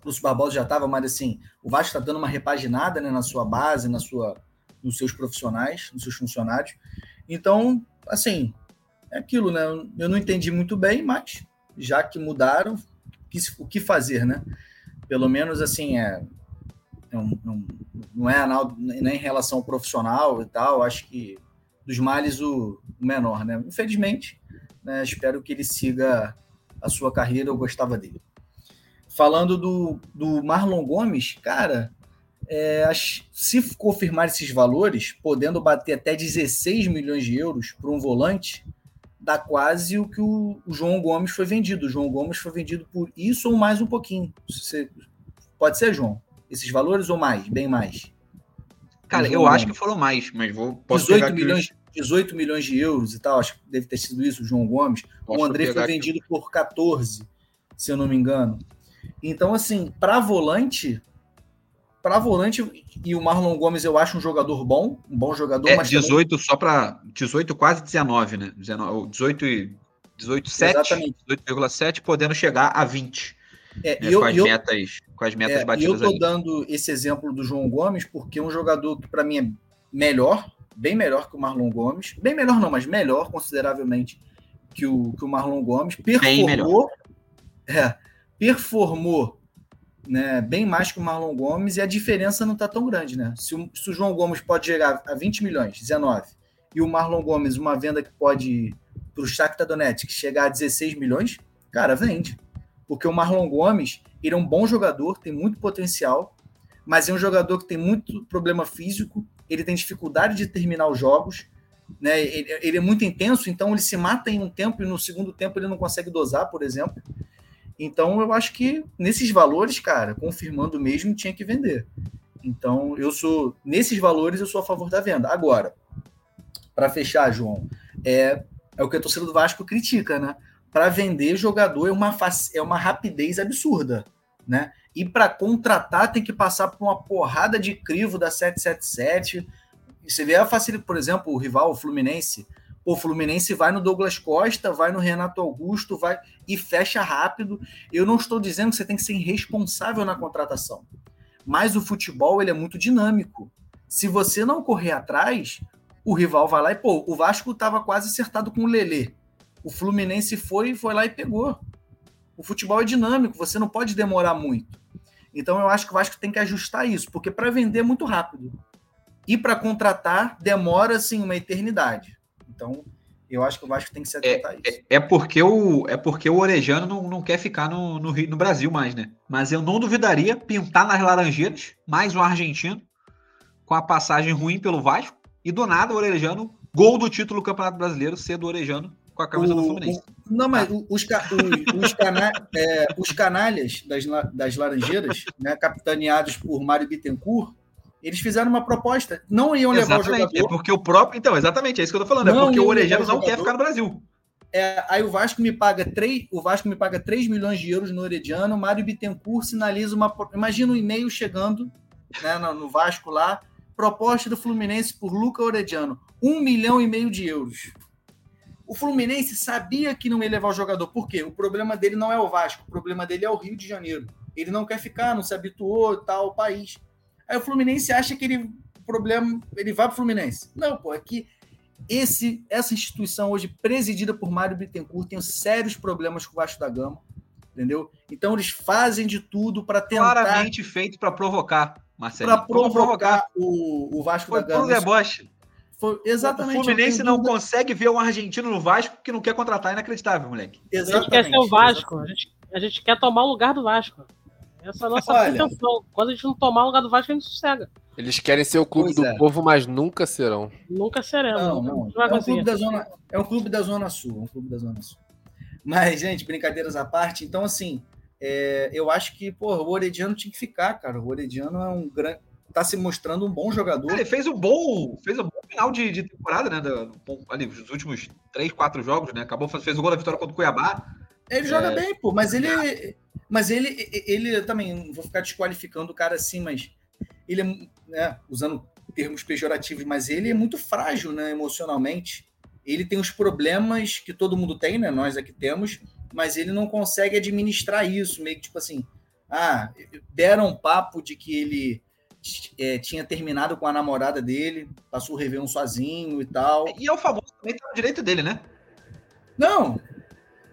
Lúcio Barbosa já estava, mas assim, o Vasco está dando uma repaginada né, na sua base, na sua, nos seus profissionais, nos seus funcionários. Então, assim, é aquilo, né? Eu não entendi muito bem, mas já que mudaram, o que fazer, né? Pelo menos assim, é, é um, um, não é nem em relação ao profissional e tal, acho que dos males o menor, né? Infelizmente, né, espero que ele siga a sua carreira, eu gostava dele. Falando do, do Marlon Gomes, cara, é, se confirmar esses valores, podendo bater até 16 milhões de euros para um volante, dá quase o que o, o, João Gomes foi vendido. O João Gomes foi vendido por isso ou mais um pouquinho. Você, pode ser, João? Esses valores ou mais? Bem mais? Cara, eu Gomes. acho que foram mais, mas vou. Posso 18 milhões, os... 18 milhões de euros e tal, acho que deve ter sido isso, o João Gomes. Posso o André foi vendido aqui. por 14, se eu não me engano. Então, assim, para volante, para volante e o Marlon Gomes eu acho um jogador bom, um bom jogador. É, mas 18 também... só para 18 quase 19, né? 19, 18 e 18,7, 18,7 podendo chegar a 20. É, né? eu, com, as eu, metas, com as metas é, batidas. Eu tô dando esse exemplo do João Gomes porque é um jogador que para mim é melhor, bem melhor que o Marlon Gomes, bem melhor não, mas melhor consideravelmente que o, que o Marlon Gomes. Performou, é, performou né, bem mais que o Marlon Gomes e a diferença não está tão grande. Né? Se o, se o, João Gomes pode chegar a 20 milhões, 19, e o Marlon Gomes, uma venda que pode para o Shakhtar Donetsk chegar a 16 milhões, cara, vende. Porque o Marlon Gomes, ele é um bom jogador, tem muito potencial, mas é um jogador que tem muito problema físico, ele tem dificuldade de terminar os jogos, né? Ele, ele, é muito intenso, então ele se mata em um tempo e no segundo tempo ele não consegue dosar, por exemplo. Então eu acho que nesses valores, cara, confirmando mesmo, tinha que vender. Então eu sou nesses valores eu sou a favor da venda. Agora, para fechar, João, é é o que a torcida do Vasco critica, né? Para vender jogador é uma, é uma rapidez absurda, né? E para contratar tem que passar por uma porrada de crivo da 777. E você vê a facilidade, por exemplo, o rival, o Fluminense. O Fluminense vai no Douglas Costa, vai no Renato Augusto, vai e fecha rápido. Eu não estou dizendo que você tem que ser irresponsável na contratação, mas o futebol ele é muito dinâmico. Se você não correr atrás, o rival vai lá e, pô, o Vasco estava quase acertado com o Lelê. O Fluminense foi, foi lá e pegou. O futebol é dinâmico, você não pode demorar muito. Então eu acho que o Vasco tem que ajustar isso, porque para vender é muito rápido. E para contratar demora assim uma eternidade. Então eu acho que o Vasco tem que se atentar é, a isso. É, é, porque o, é porque o Orejano não, não quer ficar no, no, no Brasil mais, né? Mas eu não duvidaria pintar nas Laranjeiras, mais um argentino, com a passagem ruim pelo Vasco, e do nada o Orejano, gol do título do Campeonato Brasileiro, ser do Orejano com a camisa o, do Fluminense. O, não, mas os, os, os, cana, é, os canalhas das, das Laranjeiras, né, capitaneados por Mário Bittencourt, eles fizeram uma proposta. Não iam levar exatamente, o jogador. É porque o próprio. Então, exatamente, é isso que eu tô falando. É não é porque o Orejano não quer ficar no Brasil. É, aí o Vasco me paga 3, o Vasco me paga 3 milhões de euros no Orediano, Mário Bittencourt sinaliza uma. Imagina um e-mail chegando né, no, no Vasco lá Proposta do Fluminense por Luca Orediano, um milhão e meio de euros. O Fluminense sabia que não ia levar o jogador. Por quê? O problema dele não é o Vasco, o problema dele é o Rio de Janeiro. Ele não quer ficar, não se habituou, tal, o país. Aí o Fluminense acha que ele problema, ele vai para o Fluminense. Não, pô, é que esse, essa instituição hoje presidida por Mário Bittencourt tem sérios problemas com o Vasco da Gama, entendeu? Então eles fazem de tudo para tentar claramente feito para provocar. Marcelo. Para provocar o, o Vasco Foi da Gama. Foi deboche. Foi exatamente. O Fluminense não consegue ver um argentino no Vasco que não quer contratar. É inacreditável, moleque. Exatamente. A gente quer ser o Vasco. A gente, a gente, quer tomar o lugar do Vasco. Essa é a nossa Olha, pretensão. Quando a gente não tomar o lugar do Vasco, a gente sossega. Eles querem ser o clube do é. povo, mas nunca serão. Nunca seremos. Não, não. É, um clube da zona, é um clube da Zona Sul. Um clube da Zona Sul. Mas, gente, brincadeiras à parte. Então, assim, é, eu acho que, pô, o Orediano tinha que ficar, cara. O Orediano é um grande tá se mostrando um bom jogador. Ele fez um bom, fez um bom final de, de temporada, né? Do, ali, os últimos três, quatro jogos, né? Acabou fez o gol da vitória contra o Cuiabá. Ele é... joga bem, pô, mas ele, mas ele, ele também vou ficar desqualificando o cara assim, mas ele é, né, usando termos pejorativos, mas ele é muito frágil, né, emocionalmente. Ele tem os problemas que todo mundo tem, né? Nós aqui temos, mas ele não consegue administrar isso, meio que tipo assim, ah, deram um papo de que ele é, tinha terminado com a namorada dele, passou o Réveillon sozinho e tal. E é o famoso também tá no direito dele, né? Não.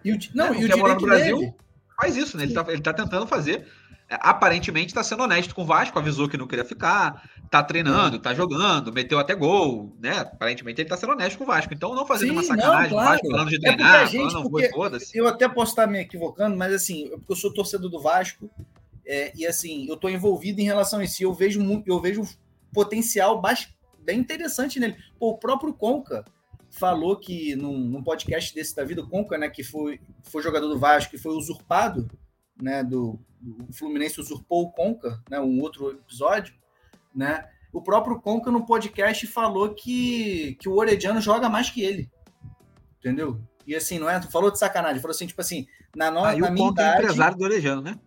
E o, não, é, e o direito no Brasil dele... faz isso, né? Ele tá, ele tá tentando fazer. É, aparentemente está sendo honesto com o Vasco, avisou que não queria ficar, tá treinando, tá jogando, meteu até gol, né? Aparentemente ele tá sendo honesto com o Vasco. Então não fazendo Sim, uma sacanagem, não, claro. Vasco falando de é treinar, é gente, falando, porque, Eu até posso estar me equivocando, mas assim, porque eu sou torcedor do Vasco, é, e assim, eu estou envolvido em relação a isso. Eu vejo muito, eu vejo um potencial bem interessante nele. Pô, o próprio Conca falou que num, num, podcast desse da vida, o Conca, né, que foi, foi jogador do Vasco, que foi usurpado, né, do, do Fluminense usurpou o Conca, né, um outro episódio, né? O próprio Conca no podcast falou que, que o Orediano joga mais que ele. Entendeu? E assim, não é? Falou de sacanagem, falou assim, tipo assim, na, no, Aí na minha Conca é idade. É empresário do Orejano, né?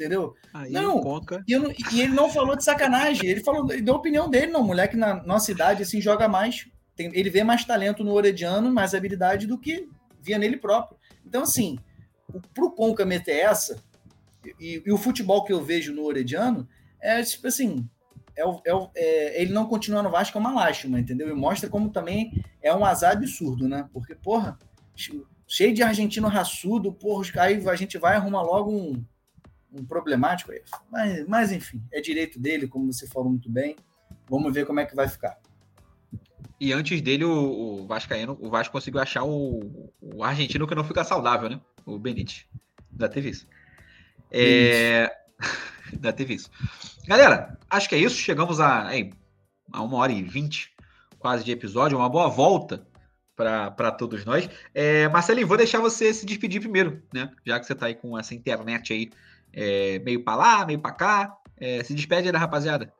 entendeu? Aí, não, e, não, e, ele não falou de sacanagem, ele falou, ele deu a opinião dele, não, moleque na nossa idade assim joga mais, tem, ele vê mais talento no Orediano, mais habilidade do que via nele próprio. Então assim, pro Conca meter essa e, e, o futebol que eu vejo no Orediano é tipo assim, é, é, é, ele não continuar no Vasco é uma lástima, entendeu? E mostra como também é um azar absurdo, né? Porque, porra, cheio de argentino raçudo, porra, aí a gente vai arrumar logo um, um problemático aí. Mas, mas, enfim, é direito dele, como você falou muito bem. Vamos ver como é que vai ficar. E antes dele, o, o Vascaíno, o Vasco conseguiu achar o, o argentino que não fica saudável, né? O Benítez. Ainda teve isso. É... Ainda teve isso. Galera, acho que é isso. Chegamos a, aí, a uma hora e vinte quase de episódio. Uma boa volta para todos nós. É, Marcelinho, vou deixar você se despedir primeiro, né? Já que você está aí com essa internet aí é, meio para lá, meio para cá. É, se despede aí da rapaziada.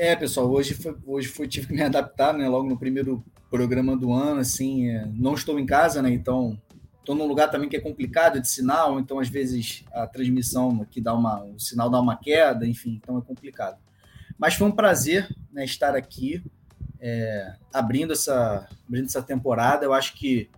É, pessoal, hoje foi, hoje foi tive que me adaptar, né? Logo no primeiro programa do ano, assim, é, não estou em casa, né? Então estou num lugar também que é complicado de sinal, então às vezes a transmissão aqui dá uma, o sinal dá uma queda, enfim, então é complicado. Mas foi um prazer né, estar aqui, é, abrindo essa abrindo essa temporada. Eu acho que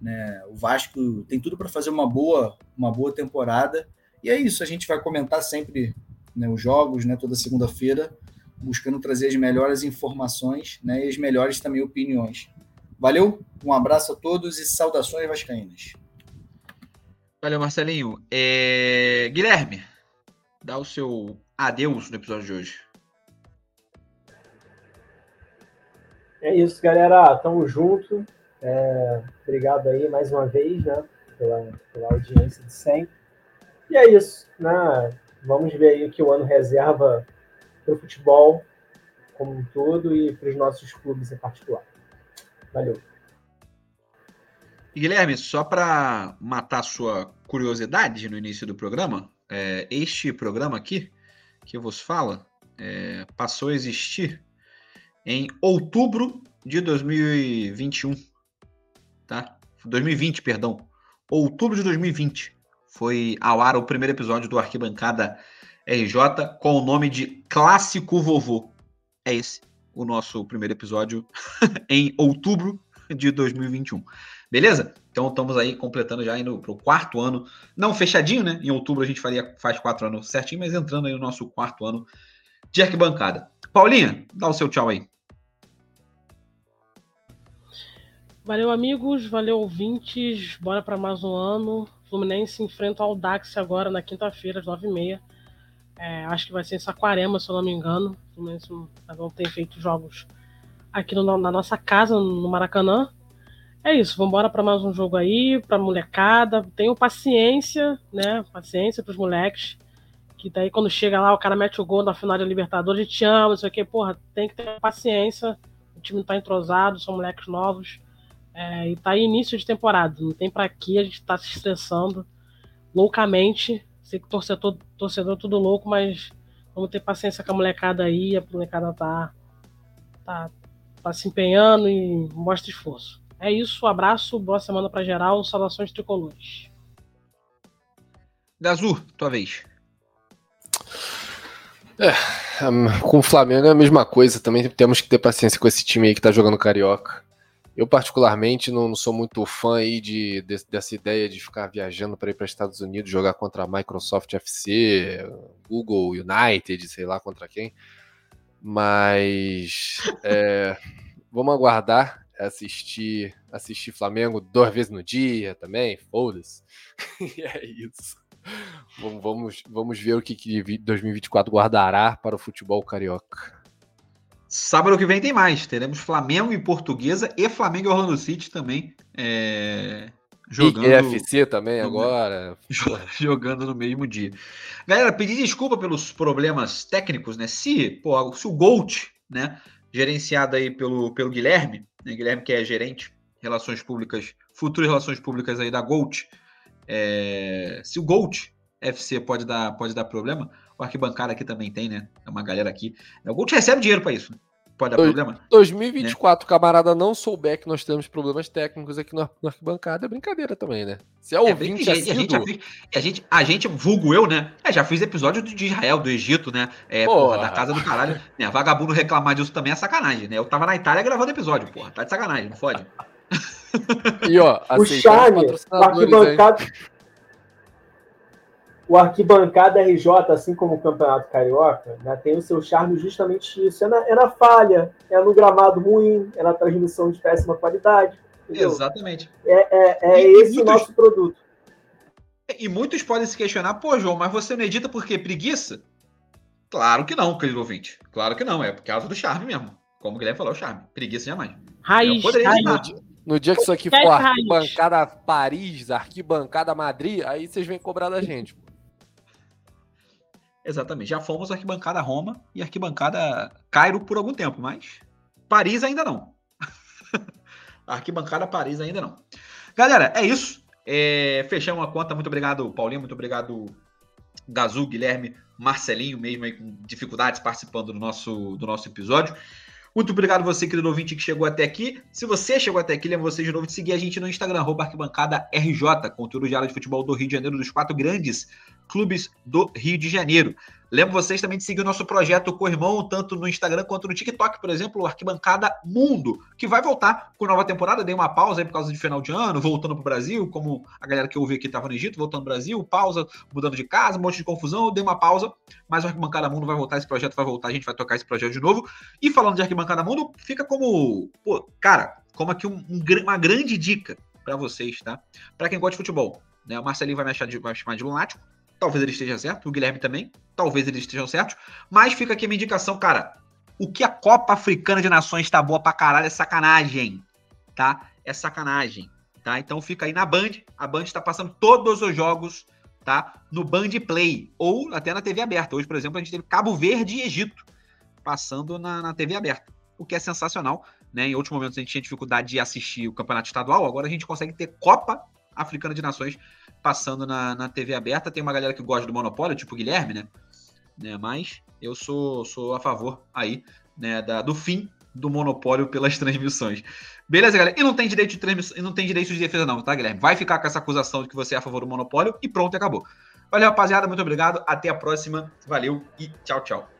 né, o Vasco tem tudo para fazer uma boa uma boa temporada. E é isso, a gente vai comentar sempre né, os jogos, né, toda segunda-feira buscando trazer as melhores informações né, e as melhores também opiniões. Valeu, um abraço a todos e saudações vascaínas. Valeu, Marcelinho. É... Guilherme, dá o seu adeus no episódio de hoje. É isso, galera. Tamo junto. É... Obrigado aí mais uma vez, né? Pela, pela audiência de sempre. E é isso, né? Vamos ver aí o que o ano reserva para o futebol como um todo e para os nossos clubes em particular. Valeu. E Guilherme, só para matar sua curiosidade no início do programa, é, este programa aqui, que vos fala, é, passou a existir em outubro de 2021. Tá? 2020, perdão. Outubro de 2020 foi ao ar o primeiro episódio do Arquibancada RJ com o nome de Clássico Vovô. É esse o nosso primeiro episódio em outubro de 2021. Beleza? Então estamos aí completando já indo para o quarto ano. Não fechadinho, né? Em outubro a gente faria, faz quatro anos certinho, mas entrando aí no nosso quarto ano de arquibancada. Paulinha, dá o seu tchau aí. Valeu, amigos. Valeu, ouvintes. Bora para mais um ano. Fluminense enfrenta o Aldax agora na quinta-feira, às nove e meia. É, acho que vai ser em Saquarema, se eu não me engano. Fluminense não tem feito jogos aqui no, na nossa casa, no Maracanã. É isso, vamos embora para mais um jogo aí, para molecada. Tenham paciência, né? Paciência para os moleques. Que daí quando chega lá, o cara mete o gol na final da Libertadores, a gente ama, não sei o que, porra, tem que ter paciência. O time não tá entrosado, são moleques novos. É, e tá início de temporada. Não tem para que a gente tá se estressando loucamente Sei que torcedor, torcedor é tudo louco, mas vamos ter paciência com a molecada aí. A molecada tá, tá, tá se empenhando e mostra esforço. É isso, um abraço, boa semana para geral, saudações tricolores. Gazu, tua vez. É, com o Flamengo é a mesma coisa, também temos que ter paciência com esse time aí que tá jogando carioca. Eu, particularmente, não, não sou muito fã aí de, de dessa ideia de ficar viajando para ir para Estados Unidos jogar contra a Microsoft FC, Google United, sei lá contra quem. Mas é, vamos aguardar assistir assistir Flamengo duas vezes no dia também, foda-se. é isso. Vamos, vamos ver o que, que 2024 guardará para o futebol carioca. Sábado que vem tem mais. Teremos Flamengo e Portuguesa e Flamengo e Orlando City também. É, jogando. E EFC também agora. Jogando no mesmo dia. Galera, pedir desculpa pelos problemas técnicos, né? Se, pô, se o Gold, né? Gerenciado aí pelo, pelo Guilherme, né? Guilherme que é gerente relações públicas, futuras relações públicas aí da Gold. É, se o Gold FC pode dar, pode dar problema, o arquibancada aqui também tem, né? É uma galera aqui. O Gold recebe dinheiro para isso. Né? Pode dar problema? 2024, né? camarada não souber que nós temos problemas técnicos aqui no, no arquibancada, é brincadeira também, né? Se é ouvinte, é, a, gente, a, gente, a, gente, a gente, vulgo eu, né? É, já fiz episódio de Israel, do Egito, né? É, porra, da casa do caralho. Né? Vagabundo reclamar disso também é sacanagem, né? Eu tava na Itália gravando episódio, porra. Tá de sacanagem, não fode. E ó, o Charme, o arquibancada, o Arquibancada RJ, assim como o Campeonato Carioca, né, tem o seu charme justamente isso. É na, é na, falha, é no gramado ruim, é na transmissão de péssima qualidade. Entendeu? Exatamente. É, é, é e, esse o nosso produto. E muitos podem se questionar, pô, João, mas você não edita por quê? Preguiça? Claro que não, querido ouvinte. Claro que não, é por causa do charme mesmo. Como o Guilherme falou, é o charme. Preguiça jamais. Raiz, raiz. No dia que isso aqui for arquibancada Paris, arquibancada Madrid, aí vocês vêm cobrar da gente. Exatamente. Já fomos arquibancada Roma e arquibancada Cairo por algum tempo, mas Paris ainda não. arquibancada Paris ainda não. Galera, é isso. É, fechamos a conta. Muito obrigado, Paulinho. Muito obrigado, Gazu, Guilherme, Marcelinho, mesmo aí com dificuldades participando do nosso, do nosso episódio. Muito obrigado você, querido ouvinte, que chegou até aqui. Se você chegou até aqui, lembro você de novo de seguir a gente no Instagram, arquibancada RJ, conteúdo diário de futebol do Rio de Janeiro, dos quatro grandes clubes do Rio de Janeiro. Lembro vocês também de seguir o nosso projeto Corrimão, tanto no Instagram quanto no TikTok, por exemplo, o Arquibancada Mundo, que vai voltar com nova temporada. Dei uma pausa aí por causa de final de ano, voltando para o Brasil, como a galera que eu ouvi aqui estava no Egito, voltando para o Brasil, pausa, mudando de casa, um monte de confusão. Dei uma pausa, mas o Arquibancada Mundo vai voltar, esse projeto vai voltar, a gente vai tocar esse projeto de novo. E falando de Arquibancada Mundo, fica como, pô, cara, como aqui um- um uma grande dica para vocês, tá? Para quem gosta de futebol, né? O Marcelinho vai me, achar de, vai me chamar de lunático. Talvez ele esteja certo, o Guilherme também. Talvez eles estejam certos. Mas fica aqui a minha indicação, cara. O que a Copa Africana de Nações tá boa pra caralho é sacanagem, tá? É sacanagem, tá? Então fica aí na Band. A Band está passando todos os jogos, tá? No Band Play ou até na TV aberta. Hoje, por exemplo, a gente teve Cabo Verde e Egito passando na, na TV aberta, o que é sensacional, né? Em outros momentos a gente tinha dificuldade de assistir o campeonato estadual, agora a gente consegue ter Copa Africana de Nações passando na, na TV aberta. Tem uma galera que gosta do monopólio, tipo o Guilherme, né? né? Mas eu sou, sou a favor aí, né, da, do fim do monopólio pelas transmissões. Beleza, galera? E não tem direito de transmissão, e não tem direito de defesa, não, tá, Guilherme? Vai ficar com essa acusação de que você é a favor do monopólio e pronto, acabou. Valeu, rapaziada. Muito obrigado. Até a próxima. Valeu e tchau, tchau.